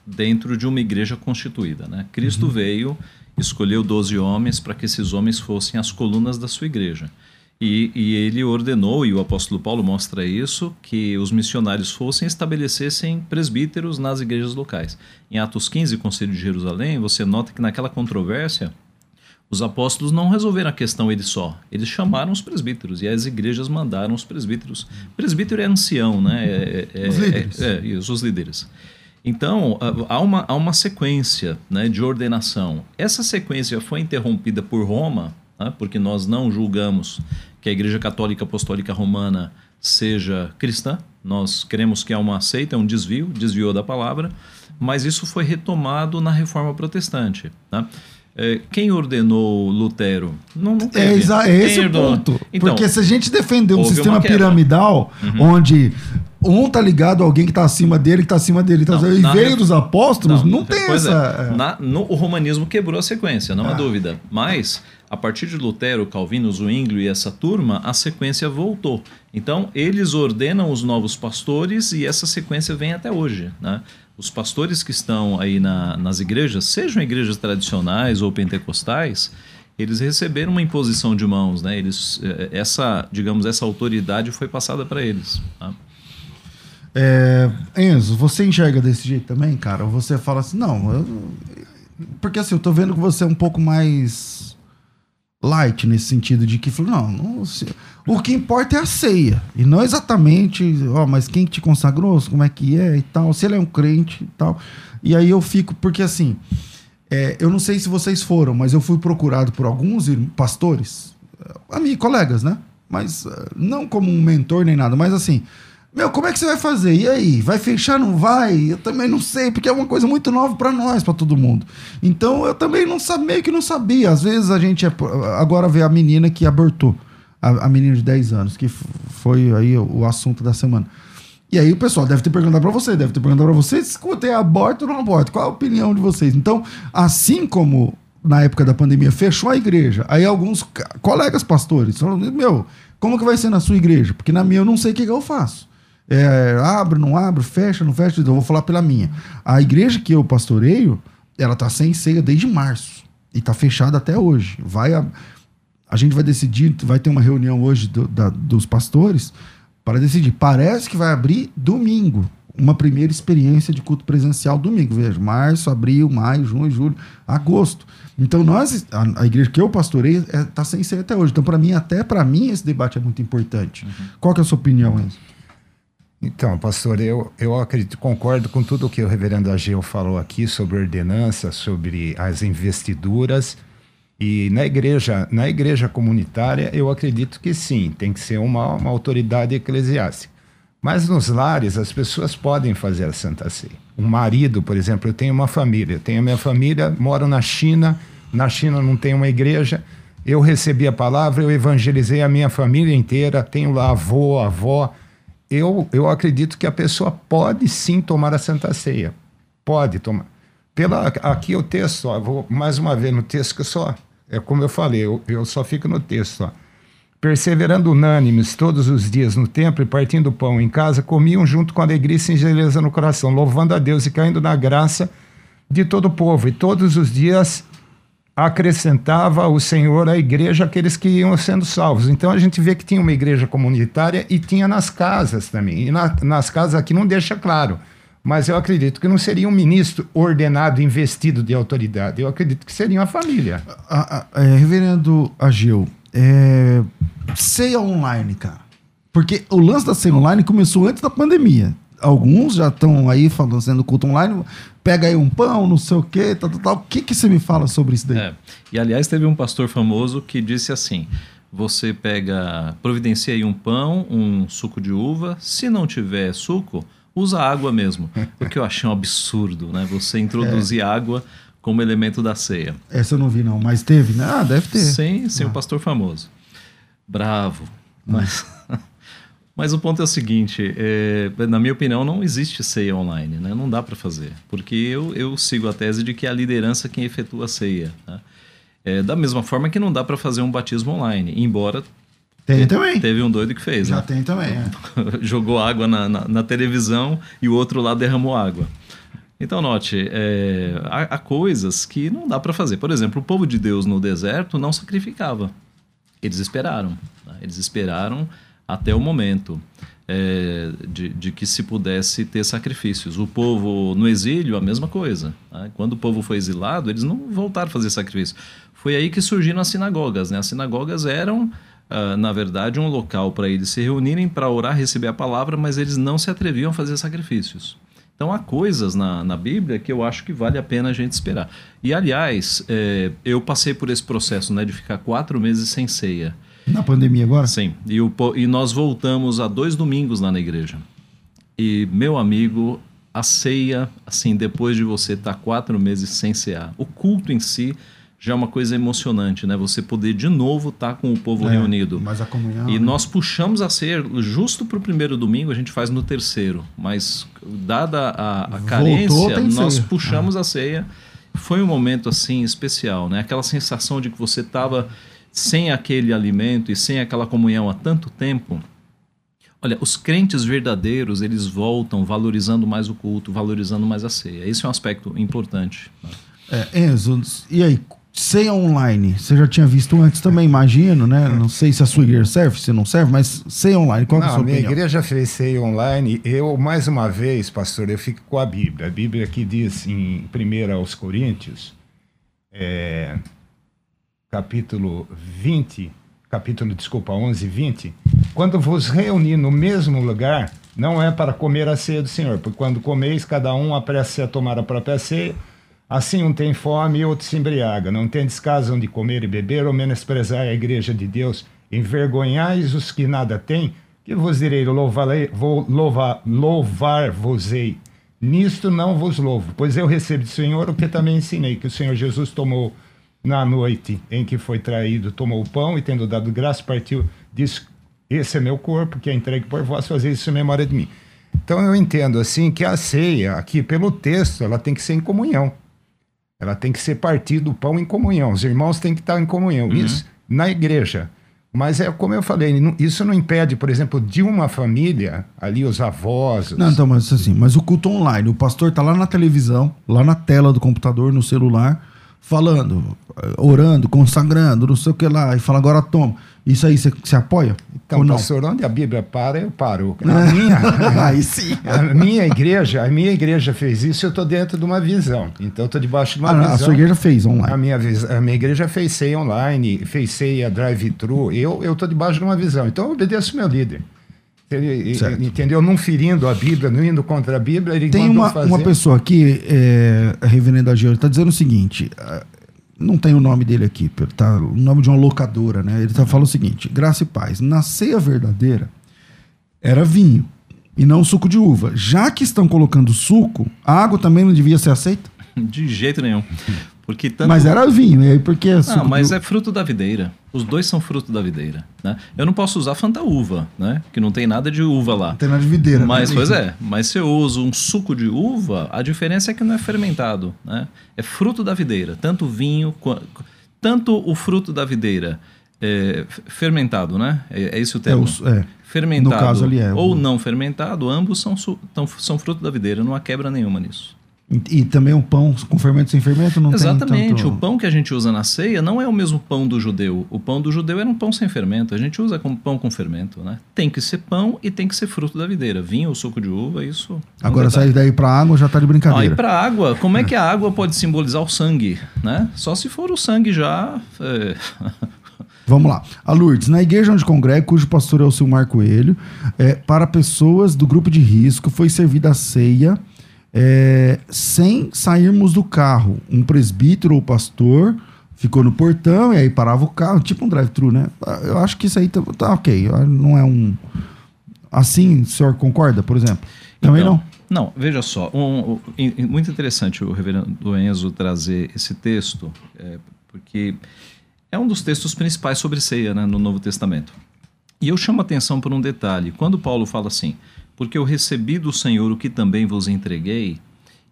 dentro de uma igreja constituída. Né? Cristo veio, escolheu 12 homens para que esses homens fossem as colunas da sua igreja. E, e, ele ordenou, e o apóstolo Paulo mostra isso, que os missionários fossem e estabelecessem presbíteros nas igrejas locais. Em Atos 15, Conselho de Jerusalém, você nota que naquela controvérsia, os apóstolos não resolveram a questão eles só. Eles chamaram os presbíteros e as igrejas mandaram os presbíteros. Presbítero é ancião, né? É, é, os líderes. É, é, isso, os líderes. Então, há uma, há uma sequência né, de ordenação. Essa sequência foi interrompida por Roma, né, porque nós não julgamos que a Igreja Católica Apostólica Romana seja cristã. Nós queremos que é uma seita, é um desvio, desviou da palavra, mas isso foi retomado na Reforma Protestante. Né? É, quem ordenou Lutero? Não, não teve. É, é esse o ponto. Então, Porque se a gente defender um sistema piramidal, uhum. onde um tá ligado a alguém que tá acima dele, que tá acima dele, tá não, e veio dos apóstolos, não, não tem essa. É. Na, no, o romanismo quebrou a sequência, não ah. há dúvida. Mas a partir de Lutero, Calvino, Zwinglio e essa turma, a sequência voltou. Então, eles ordenam os novos pastores e essa sequência vem até hoje. Né? Os pastores que estão aí na, nas igrejas, sejam igrejas tradicionais ou pentecostais, eles receberam uma imposição de mãos, né? Eles, eh, essa, digamos, essa autoridade foi passada para eles. Tá? É, Enzo, você enxerga desse jeito também, cara? Ou você fala assim, não, eu, porque assim, eu tô vendo que você é um pouco mais light nesse sentido de que não, não o que importa é a ceia e não exatamente ó mas quem te consagrou como é que é e tal se ele é um crente e tal e aí eu fico porque assim é, eu não sei se vocês foram mas eu fui procurado por alguns pastores amigos colegas né mas eh, não como um mentor nem nada mas assim meu, como é que você vai fazer? E aí? Vai fechar? Não vai? Eu também não sei, porque é uma coisa muito nova para nós, para todo mundo. Então eu também não sabia, meio que não sabia. Às vezes a gente é, agora vê a menina que abortou, a, a menina de 10 anos, que foi aí o, o assunto da semana. E aí o pessoal deve ter perguntado para você, deve ter perguntado para você, escuta, é aborto ou não aborto? Qual a opinião de vocês? Então, assim como na época da pandemia fechou a igreja, aí alguns colegas pastores falaram, meu, como que vai ser na sua igreja? Porque na minha eu não sei o que, que eu faço. É, abre, não abre, fecha, não fecha. Então, eu vou falar pela minha. A igreja que eu pastoreio, ela tá sem ceia desde março. E tá fechada até hoje. Vai a, a gente vai decidir, vai ter uma reunião hoje do, da, dos pastores para decidir. Parece que vai abrir domingo. Uma primeira experiência de culto presencial domingo. Veja, março, abril, maio, junho, julho, agosto. Então, nós, a, a igreja que eu pastorei está é, tá sem ceia até hoje. Então, para mim, até para mim, esse debate é muito importante. Uhum. Qual que é a sua opinião, Enzo? Então, pastor, eu, eu acredito, concordo com tudo o que o reverendo Ageu falou aqui sobre ordenança, sobre as investiduras. E na igreja, na igreja comunitária, eu acredito que sim, tem que ser uma, uma autoridade eclesiástica. Mas nos lares, as pessoas podem fazer a Santa Ceia. Um marido, por exemplo, eu tenho uma família, eu tenho a minha família, moro na China, na China não tem uma igreja, eu recebi a palavra, eu evangelizei a minha família inteira, tenho lá avô, avó, eu, eu acredito que a pessoa pode sim tomar a Santa Ceia. Pode tomar. Pela, aqui o texto, ó, vou mais uma vez no texto que só. É como eu falei, eu, eu só fico no texto. Ó. Perseverando unânimes todos os dias no templo e partindo pão em casa, comiam junto com alegria e singeleza no coração, louvando a Deus e caindo na graça de todo o povo. E todos os dias acrescentava o Senhor à igreja aqueles que iam sendo salvos. Então a gente vê que tinha uma igreja comunitária e tinha nas casas também. E na, nas casas aqui não deixa claro. Mas eu acredito que não seria um ministro ordenado, investido de autoridade. Eu acredito que seria uma família. A, a, é, reverendo Ageu, é, ceia online, cara. Porque o lance da ceia online começou antes da pandemia alguns já estão aí fazendo culto online, pega aí um pão, não sei o quê, tal, tal, tal. O que, que você me fala sobre isso daí? É. E aliás, teve um pastor famoso que disse assim: você pega, providencia aí um pão, um suco de uva, se não tiver suco, usa água mesmo. O que eu achei um absurdo, né? Você introduzir é. água como elemento da ceia. Essa eu não vi, não, mas teve, né? Ah, deve ter. Sim, sim, ah. um pastor famoso. Bravo. Mas. Mas o ponto é o seguinte, é, na minha opinião, não existe ceia online, né? Não dá para fazer, porque eu, eu sigo a tese de que é a liderança quem efetua a ceia. É, da mesma forma que não dá para fazer um batismo online, embora tem também. Teve um doido que fez. Já né? tem também. É. Jogou água na, na, na, televisão e o outro lá derramou água. Então, note, é, há, há, coisas que não dá para fazer. Por exemplo, o povo de Deus no deserto não sacrificava. Eles esperaram. Né? Eles esperaram até o momento é, de, de, que se pudesse ter sacrifícios. O povo no exílio, a mesma coisa. Né? Quando o povo foi exilado, eles não voltaram a fazer sacrifício. Foi aí que surgiram as sinagogas. Né? As sinagogas eram, uh, na verdade, um local para eles se reunirem para orar, receber a palavra, mas eles não se atreviam a fazer sacrifícios. Então há coisas na, na Bíblia que eu acho que vale a pena a gente esperar. E aliás, é, eu passei por esse processo né, de ficar quatro meses sem ceia. Na pandemia agora? Sim. E, o, e nós voltamos há dois domingos lá na igreja. E, meu amigo, a ceia, assim, depois de você estar tá quatro meses sem cear, o culto em si já é uma coisa emocionante, né? Você poder de novo estar tá com o povo é, reunido. Mas a comunhão. E né? nós puxamos a ceia justo para o primeiro domingo, a gente faz no terceiro. Mas, dada a, a carência, nós ceia. puxamos ah. a ceia. Foi um momento, assim, especial, né? Aquela sensação de que você estava sem aquele alimento e sem aquela comunhão há tanto tempo. Olha, os crentes verdadeiros, eles voltam valorizando mais o culto, valorizando mais a ceia. Esse é um aspecto importante. Né? É, Enzo, e aí, ceia online, você já tinha visto antes também, imagino, né? Não sei se a sua igreja serve, se não serve, mas ceia online, qual não, é a sua minha opinião? igreja fez ceia online. Eu, mais uma vez, pastor, eu fico com a Bíblia. A Bíblia que diz em 1 aos Coríntios, é, capítulo 20, capítulo, desculpa, 11, 20, quando vos reunir no mesmo lugar, não é para comer a ceia do Senhor, porque quando comeis, cada um apressa a tomar a própria ceia, assim um tem fome e outro se embriaga. Não tendes casa onde comer e beber, ou menosprezai a igreja de Deus, envergonhais os que nada têm, que vos direi, louvar-vos-ei. Louvar Nisto não vos louvo, pois eu recebo do Senhor o que também ensinei, que o Senhor Jesus tomou na noite em que foi traído, tomou o pão e, tendo dado graça, partiu, disse: Esse é meu corpo, que é entregue por vós, fazer isso em memória de mim. Então eu entendo assim que a ceia, aqui pelo texto, ela tem que ser em comunhão. Ela tem que ser partido o pão em comunhão. Os irmãos têm que estar em comunhão. Uhum. Isso na igreja. Mas é como eu falei, isso não impede, por exemplo, de uma família, ali os avós. Os... Não, então, mas assim, mas o culto online, o pastor está lá na televisão, lá na tela do computador, no celular, falando, orando, consagrando, não sei o que lá, e fala, agora toma. Isso aí você apoia? Então, pastor, onde a Bíblia para, eu paro. A minha, aí sim. a minha igreja, a minha igreja fez isso, eu estou dentro de uma visão. Então, eu estou debaixo de uma ah, visão. A sua igreja fez online? A minha, a minha igreja fez ceia online, fez ceia drive-thru. Eu estou debaixo de uma visão. Então, eu obedeço meu líder. Ele, entendeu? Não ferindo a Bíblia, não indo contra a Bíblia, ele Tem uma, fazer... uma pessoa aqui, é, a Reverenda Geo, está dizendo o seguinte: ah, não tem o nome dele aqui, tá? O nome de uma locadora, né? Ele tá falando o seguinte: graça e paz. Na ceia verdadeira era vinho e não suco de uva. Já que estão colocando suco, a água também não devia ser aceita? De jeito nenhum. Porque tanto... Mas era vinho, e aí porque é Não, mas é fruto da videira. Os dois são fruto da videira. Né? Eu não posso usar Fanta uva, né? Que não tem nada de uva lá. Não tem nada de videira. Mas, né? pois é. Mas se eu uso um suco de uva, a diferença é que não é fermentado. Né? É fruto da videira. Tanto vinho, tanto o fruto da videira é, fermentado, né? É, é esse o termo? É, o, é. Fermentado no caso ali é, ou não fermentado, ambos são, são fruto da videira. Não há quebra nenhuma nisso. E, e, também o pão com fermento sem fermento não Exatamente. tem Exatamente. O pão que a gente usa na ceia não é o mesmo pão do judeu. O pão do judeu era um pão sem fermento. A gente usa como pão com fermento, né? Tem que ser pão e tem que ser fruto da videira. Vinho ou suco de uva, isso. É Agora sair daí para água já tá de brincadeira. Aí para água, como é que a água pode simbolizar o sangue, né? Só se for o sangue já é... Vamos lá. A Lourdes, na igreja onde congrega, cujo pastor é o Silmar Coelho, é, para pessoas do grupo de risco, foi servida a ceia é, sem sairmos do carro. Um presbítero ou pastor ficou no portão e aí parava o carro, tipo um drive-thru, né? Eu acho que isso aí tá, tá, ok. Não é um. Assim, o senhor concorda, por exemplo? Também então, não? Não, veja só. Um, um, muito interessante o reverendo Enzo trazer esse texto, é, porque é um dos textos principais sobre ceia né, no Novo Testamento. E eu chamo a atenção por um detalhe. Quando Paulo fala assim, porque eu recebi do Senhor o que também vos entreguei.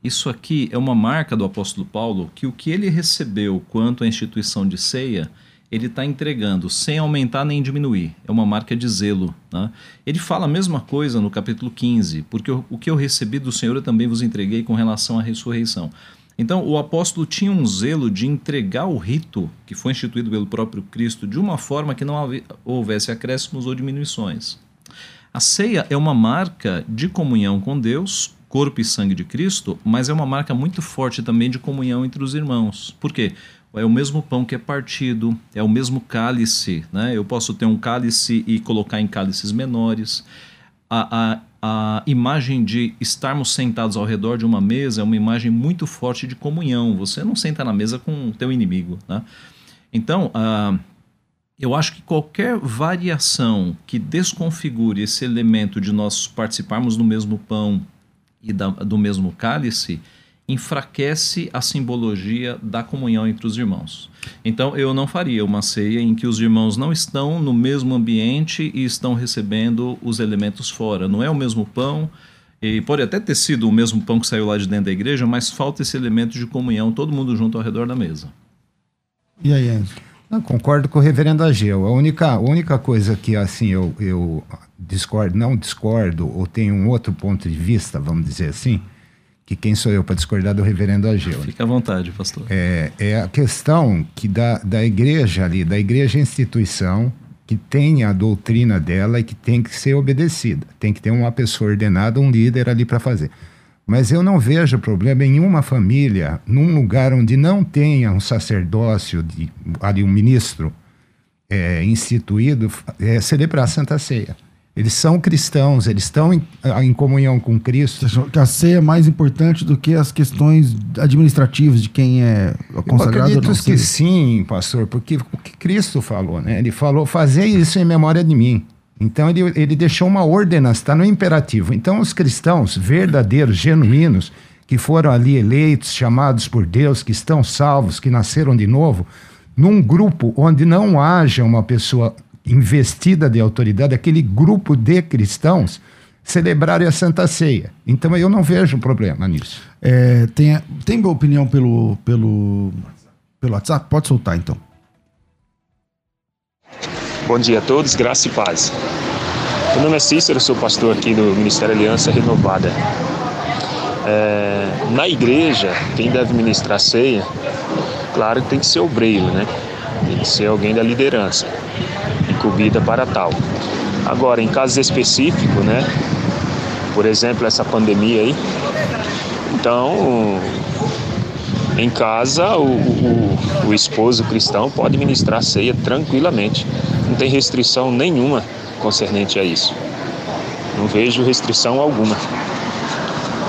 Isso aqui é uma marca do apóstolo Paulo que o que ele recebeu quanto à instituição de ceia, ele está entregando sem aumentar nem diminuir. É uma marca de zelo. Né? Ele fala a mesma coisa no capítulo 15, porque o que eu recebi do Senhor eu também vos entreguei com relação à ressurreição. Então, o apóstolo tinha um zelo de entregar o rito que foi instituído pelo próprio Cristo de uma forma que não houvesse acréscimos ou diminuições. A ceia é uma marca de comunhão com Deus, corpo e sangue de Cristo, mas é uma marca muito forte também de comunhão entre os irmãos. Por quê? É o mesmo pão que é partido, é o mesmo cálice. Né? Eu posso ter um cálice e colocar em cálices menores. A, a, a imagem de estarmos sentados ao redor de uma mesa é uma imagem muito forte de comunhão. Você não senta na mesa com o teu inimigo. Né? Então, uh, eu acho que qualquer variação que desconfigure esse elemento de nós participarmos do mesmo pão e da, do mesmo cálice enfraquece a simbologia da comunhão entre os irmãos. Então eu não faria uma ceia em que os irmãos não estão no mesmo ambiente e estão recebendo os elementos fora. Não é o mesmo pão, e pode até ter sido o mesmo pão que saiu lá de dentro da igreja, mas falta esse elemento de comunhão, todo mundo junto ao redor da mesa. E aí, Enzo? Não, concordo com o reverendo Ageu. A única, a única coisa que assim eu, eu discordo, não discordo, ou tenho um outro ponto de vista, vamos dizer assim, que quem sou eu para discordar do reverendo Ageu? Fique à vontade, pastor. É, é a questão que da, da igreja ali, da igreja instituição, que tem a doutrina dela e que tem que ser obedecida. Tem que ter uma pessoa ordenada, um líder ali para fazer. Mas eu não vejo problema em uma família, num lugar onde não tenha um sacerdócio, de, ali um ministro é, instituído, é, celebrar a Santa Ceia. Eles são cristãos, eles estão em, em comunhão com Cristo. Que a ceia é mais importante do que as questões administrativas de quem é consagrado? Eu acredito que sim, pastor, porque o que Cristo falou, né? Ele falou, fazer isso em memória de mim. Então ele, ele deixou uma ordenança, está no imperativo. Então os cristãos verdadeiros, genuínos, que foram ali eleitos, chamados por Deus, que estão salvos, que nasceram de novo, num grupo onde não haja uma pessoa investida de autoridade, aquele grupo de cristãos, celebrarem a Santa Ceia. Então eu não vejo problema nisso. É, tem, tem opinião pelo, pelo, pelo WhatsApp? Pode soltar então. Bom dia a todos, graça e paz. Meu nome é Cícero, sou pastor aqui do Ministério Aliança Renovada. É, na igreja, quem deve ministrar ceia, claro tem que ser obreiro, né? Tem que ser alguém da liderança incumbida para tal. Agora, em casos específicos, né? Por exemplo, essa pandemia aí. Então, em casa, o, o, o esposo cristão pode ministrar ceia tranquilamente. Não tem restrição nenhuma concernente a isso. Não vejo restrição alguma.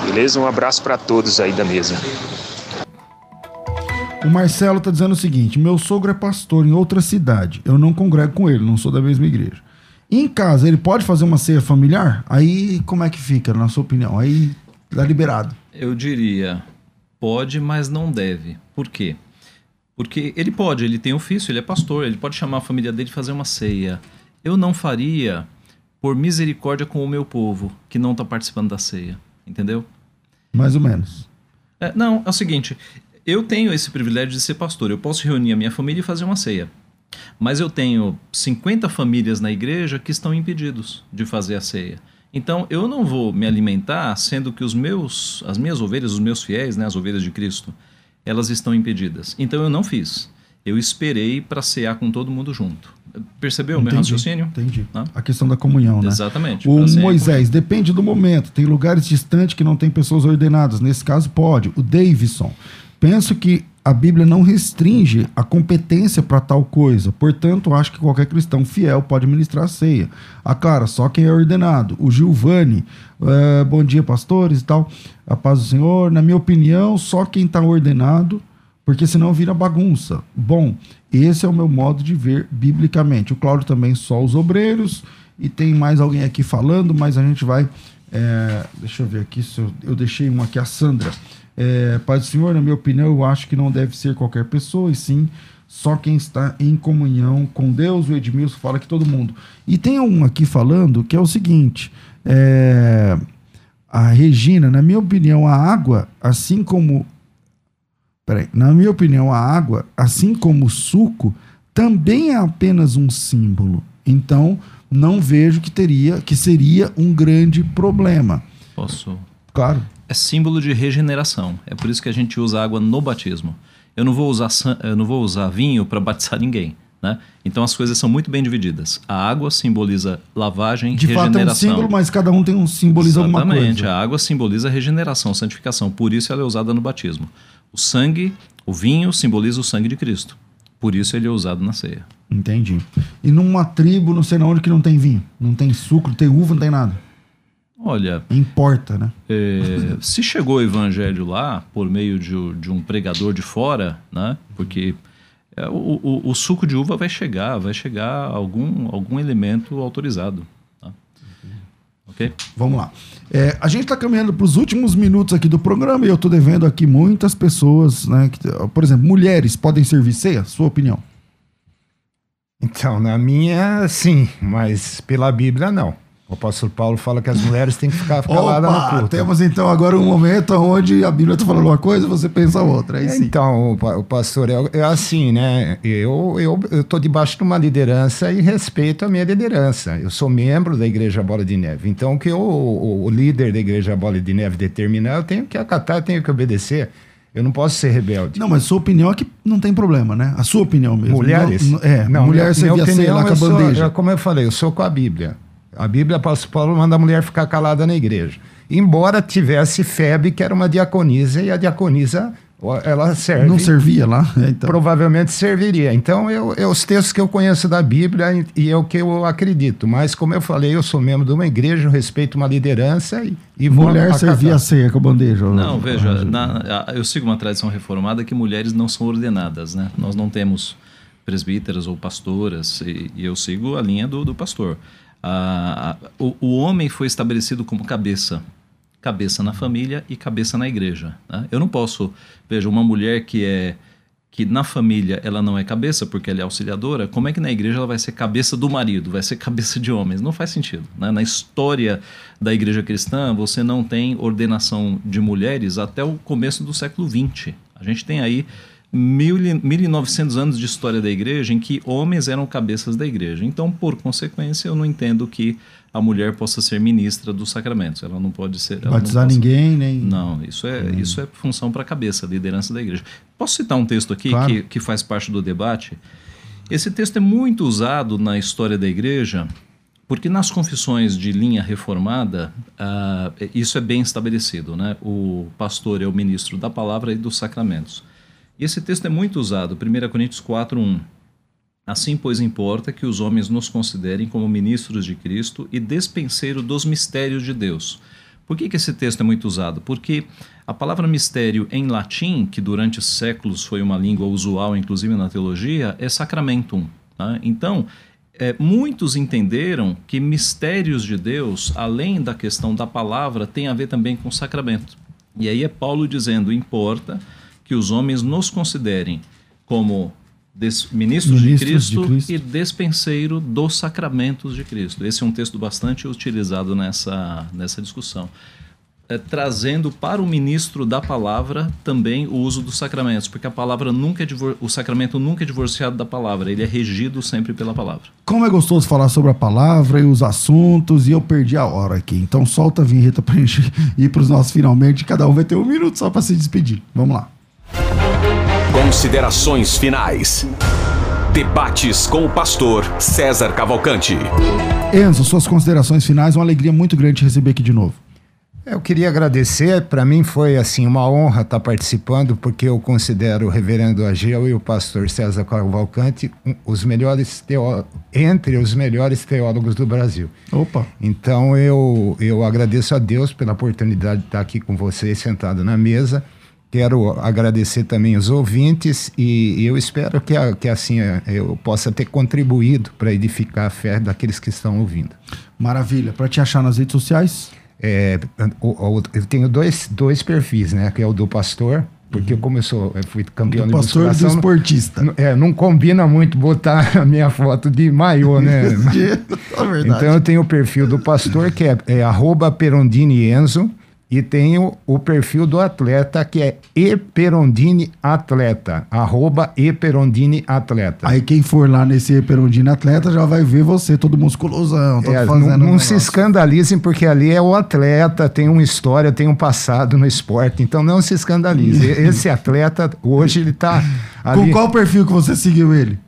Beleza? Um abraço para todos aí da mesa. O Marcelo está dizendo o seguinte: meu sogro é pastor em outra cidade. Eu não congrego com ele, não sou da mesma igreja. Em casa, ele pode fazer uma ceia familiar? Aí como é que fica, na sua opinião? Aí dá liberado. Eu diria, pode, mas não deve. Por quê? Porque ele pode, ele tem ofício, ele é pastor, ele pode chamar a família dele e fazer uma ceia. Eu não faria por misericórdia com o meu povo que não está participando da ceia. Entendeu? Mais ou menos. É, não, é o seguinte: eu tenho esse privilégio de ser pastor. Eu posso reunir a minha família e fazer uma ceia. Mas eu tenho 50 famílias na igreja que estão impedidos de fazer a ceia. Então eu não vou me alimentar sendo que os meus, as minhas ovelhas, os meus fiéis, né, as ovelhas de Cristo, elas estão impedidas. Então eu não fiz. Eu esperei para cear com todo mundo junto. Percebeu o meu raciocínio? Entendi. Ah? A questão da comunhão, né? Exatamente. O Moisés, depende do momento. Tem lugares distantes que não tem pessoas ordenadas. Nesse caso, pode. O Davidson, Penso que a Bíblia não restringe a competência para tal coisa. Portanto, acho que qualquer cristão fiel pode ministrar a ceia. A cara, só quem é ordenado. O Gilvani, é, bom dia, pastores e tal. A paz do Senhor. Na minha opinião, só quem está ordenado, porque senão vira bagunça. Bom, esse é o meu modo de ver biblicamente. O Cláudio também só os obreiros. E tem mais alguém aqui falando, mas a gente vai. É, deixa eu ver aqui se eu, eu deixei um aqui, a Sandra. É, Pai do Senhor, na minha opinião, eu acho que não deve ser qualquer pessoa, e sim só quem está em comunhão com Deus. O Edmilson fala que todo mundo. E tem um aqui falando que é o seguinte: é, a Regina, na minha opinião, a água, assim como. Peraí, na minha opinião, a água, assim como o suco, também é apenas um símbolo. Então, não vejo que teria, que seria um grande problema. Posso? Claro. É símbolo de regeneração. É por isso que a gente usa água no batismo. Eu não vou usar, eu não vou usar vinho para batizar ninguém. Né? Então as coisas são muito bem divididas. A água simboliza lavagem, De fato é um regeneração. símbolo, mas cada um tem um simboliza alguma Exatamente. coisa. A água simboliza regeneração, santificação. Por isso ela é usada no batismo. O sangue, o vinho, simboliza o sangue de Cristo. Por isso ele é usado na ceia. Entendi. E numa tribo, não sei na onde, que não tem vinho, não tem suco, não tem uva, não tem nada. Olha, Importa, né? é, se chegou o evangelho lá por meio de, de um pregador de fora, né? Porque é, o, o- o suco de uva vai chegar, vai chegar algum, algum elemento autorizado. tá? Ok? Vamos lá. É, a gente está caminhando para os últimos minutos aqui do programa e eu estou devendo aqui muitas pessoas, né? que- por exemplo, mulheres podem servir ceia? Sua opinião? Então, na minha, sim, mas pela Bíblia, não. O apóstolo Paulo fala que as mulheres têm que ficar caladas no Opa, culto. temos então agora um momento onde a Bíblia está falando uma coisa e você pensa outra. Aí sim. Então, o, pa- o pastor, é, é assim, né? Eu eu eu debaixo de uma liderança e respeito a minha liderança. Eu sou membro da Igreja Bola de Neve. Então, o que o, o, o líder da Igreja Bola de Neve determinar, eu tenho que acatar, eu tenho que obedecer. Eu não posso ser rebelde. Não, mas sua opinião é que não tem problema, né? A sua opinião mesmo. Mulheres? Não- é, Não, mulher minha- servia minha opinião, lá com a eu sou- bandeja. eu- como eu falei, eu sou com a Bíblia. A Bíblia, o apóstolo Paulo manda a mulher ficar calada na igreja. Embora tivesse Febe, que era uma diaconisa, e a diaconisa, ela serve. Não servia lá? É, então. Provavelmente serviria. Então, eu, eu- os textos que eu conheço da Bíblia e, é o que eu acredito. Mas, como eu falei, eu sou membro de uma igreja, respeito uma liderança e, e vou Mulher servia a ceia com a bandeja. Não, veja, na- a- eu sigo uma tradição reformada que mulheres não são ordenadas, né? Nós não temos presbíteras ou pastoras, e, e eu sigo a linha do, do pastor. A- o, o homem foi estabelecido como cabeça. Cabeça na família e cabeça na igreja. né? Eu não posso, veja, uma mulher que é que na família ela não é cabeça porque ela é auxiliadora, como é que na igreja ela vai ser cabeça do marido, vai ser cabeça de homens? Não faz sentido. né? Na história da igreja cristã, você não tem ordenação de mulheres até o começo do século XX. A gente tem aí 1900 anos de história da igreja em que homens eram cabeças da igreja. Então, por consequência, eu não entendo que a mulher possa ser ministra dos sacramentos. Ela não pode ser. Batizar pode- ninguém, nem. não, isso é, isso é função para a cabeça, liderança da igreja. Posso citar um texto aqui Claro. que, que faz parte do debate? Esse texto é muito usado na história da igreja, porque nas confissões de linha reformada, ah, isso é bem estabelecido. Né? O pastor é o ministro da palavra e dos sacramentos. E esse texto é muito usado, 1 Coríntios 4, 1. Assim, pois, importa que os homens nos considerem como ministros de Cristo e despenseiro dos mistérios de Deus. Por que, que esse texto é muito usado? Porque a palavra mistério em latim, que durante séculos foi uma língua usual, inclusive na teologia, é sacramentum. tá? Então, é, muitos entenderam que mistérios de Deus, além da questão da palavra, tem a ver também com sacramento. E aí é Paulo dizendo: importa que os homens nos considerem como des- ministros, de, Ministros de Cristo Cristo. e despenseiro dos sacramentos de Cristo. Esse é um texto bastante utilizado nessa, nessa discussão. É, trazendo para o ministro da palavra também o uso dos sacramentos, porque a palavra nunca é o sacramento nunca é divorciado da palavra, ele é regido sempre pela palavra. Como é gostoso falar sobre a palavra e os assuntos, e eu perdi a hora aqui. Então solta a vinheta pra gente ir pros nossos finalmente. Cada um vai ter um minuto só pra se despedir. Vamos lá. Considerações finais. Debates com o pastor César Cavalcante. Enzo, suas considerações finais, uma alegria muito grande te receber aqui de novo. Eu queria agradecer, para mim foi assim uma honra estar participando, porque eu considero o reverendo Ageu e o pastor César Cavalcante um- os melhores teó entre os melhores teólogos do Brasil. Opa. Então eu, eu agradeço a Deus pela oportunidade de estar aqui com vocês sentado na mesa. Quero agradecer também os ouvintes e, e eu espero que, a- que assim eh, eu possa ter contribuído para edificar a fé daqueles que estão ouvindo. Maravilha. Pra te achar nas redes sociais? É, eu tenho dois, dois perfis, né? Que é o do pastor, porque como eu sou, eu fui campeão Do de pastor e do musculação, esportista. não- É, não combina muito botar a minha foto de maiô, né? É. Então eu tenho o perfil do pastor, que é, é arroba Perondini Enzo, E tem o, o perfil do atleta que é Eperondini Atleta, arroba Eperondini Atleta. Aí quem for lá nesse Eperondini Atleta já vai ver você todo musculosão, todo É, fazendo não um não se escandalizem, porque ali é o atleta, tem uma história, tem um passado no esporte, então não se escandalize. Esse atleta, hoje, ele está ali. Com qual perfil que você seguiu ele?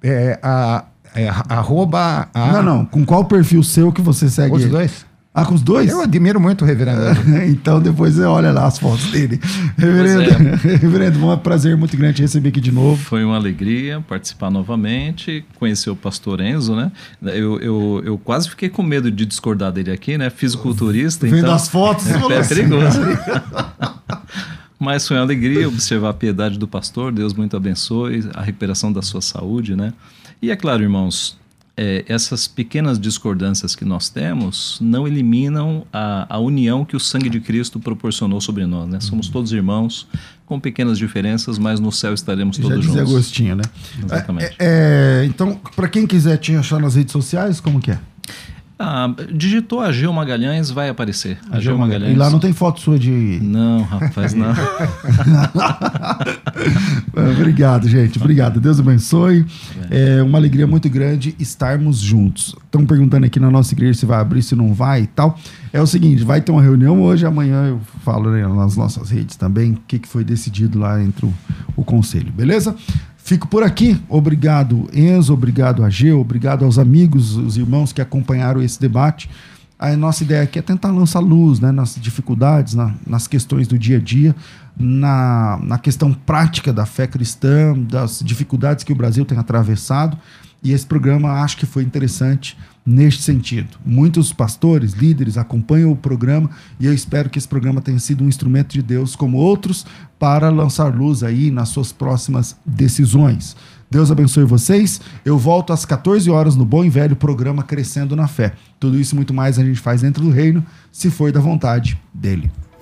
É, a, é, arroba. A, Não, não. Com qual perfil seu que você segue Os ele? dois. Ah, com os dois? Eu admiro muito o reverendo. então depois você olha lá as fotos dele. Reverendo, reverendo, um prazer muito grande te receber aqui de novo. Foi uma alegria participar novamente, conhecer o pastor Enzo, né? Eu, eu, eu quase fiquei com medo de discordar dele aqui, né? Fisiculturista. Vendo então, as fotos, você é, é perigoso. Mas foi uma alegria observar a piedade do pastor. Deus muito abençoe a recuperação da sua saúde, né? E é claro, irmãos, é, essas pequenas discordâncias que nós temos não eliminam a, a união que o sangue de Cristo proporcionou sobre nós, né? Somos todos irmãos, com pequenas diferenças, mas no céu estaremos Já todos dizia juntos. Agostinho, né? Exatamente. É, então, para quem quiser te achar nas redes sociais, como que é? Ah, digitou Ageu Magalhães, vai aparecer. Ageu Magalhães. E lá não tem foto sua de. Não, rapaz, não. Obrigado, gente. Obrigado. Deus abençoe. É uma alegria muito grande estarmos juntos. Estão perguntando aqui na nossa igreja se vai abrir, se não vai e tal. É o seguinte, vai ter uma reunião hoje, amanhã eu falo né, nas nossas redes também o que, que foi decidido lá entre o, o conselho, beleza? Fico por aqui. Obrigado, Enzo. Obrigado, Ageu. Obrigado aos amigos, os irmãos que acompanharam esse debate. A nossa ideia aqui é tentar lançar luz né, nas dificuldades, na- nas questões do dia a dia, na, na questão prática da fé cristã, das dificuldades que o Brasil tem atravessado. E esse programa acho que foi interessante neste sentido. Muitos pastores, líderes acompanham o programa e eu espero que esse programa tenha sido um instrumento de Deus como outros para lançar luz aí nas suas próximas decisões. Deus abençoe vocês. Eu volto às 14 horas no bom e velho programa Crescendo na Fé. Tudo isso e muito mais a gente faz dentro do reino, se for da vontade dele.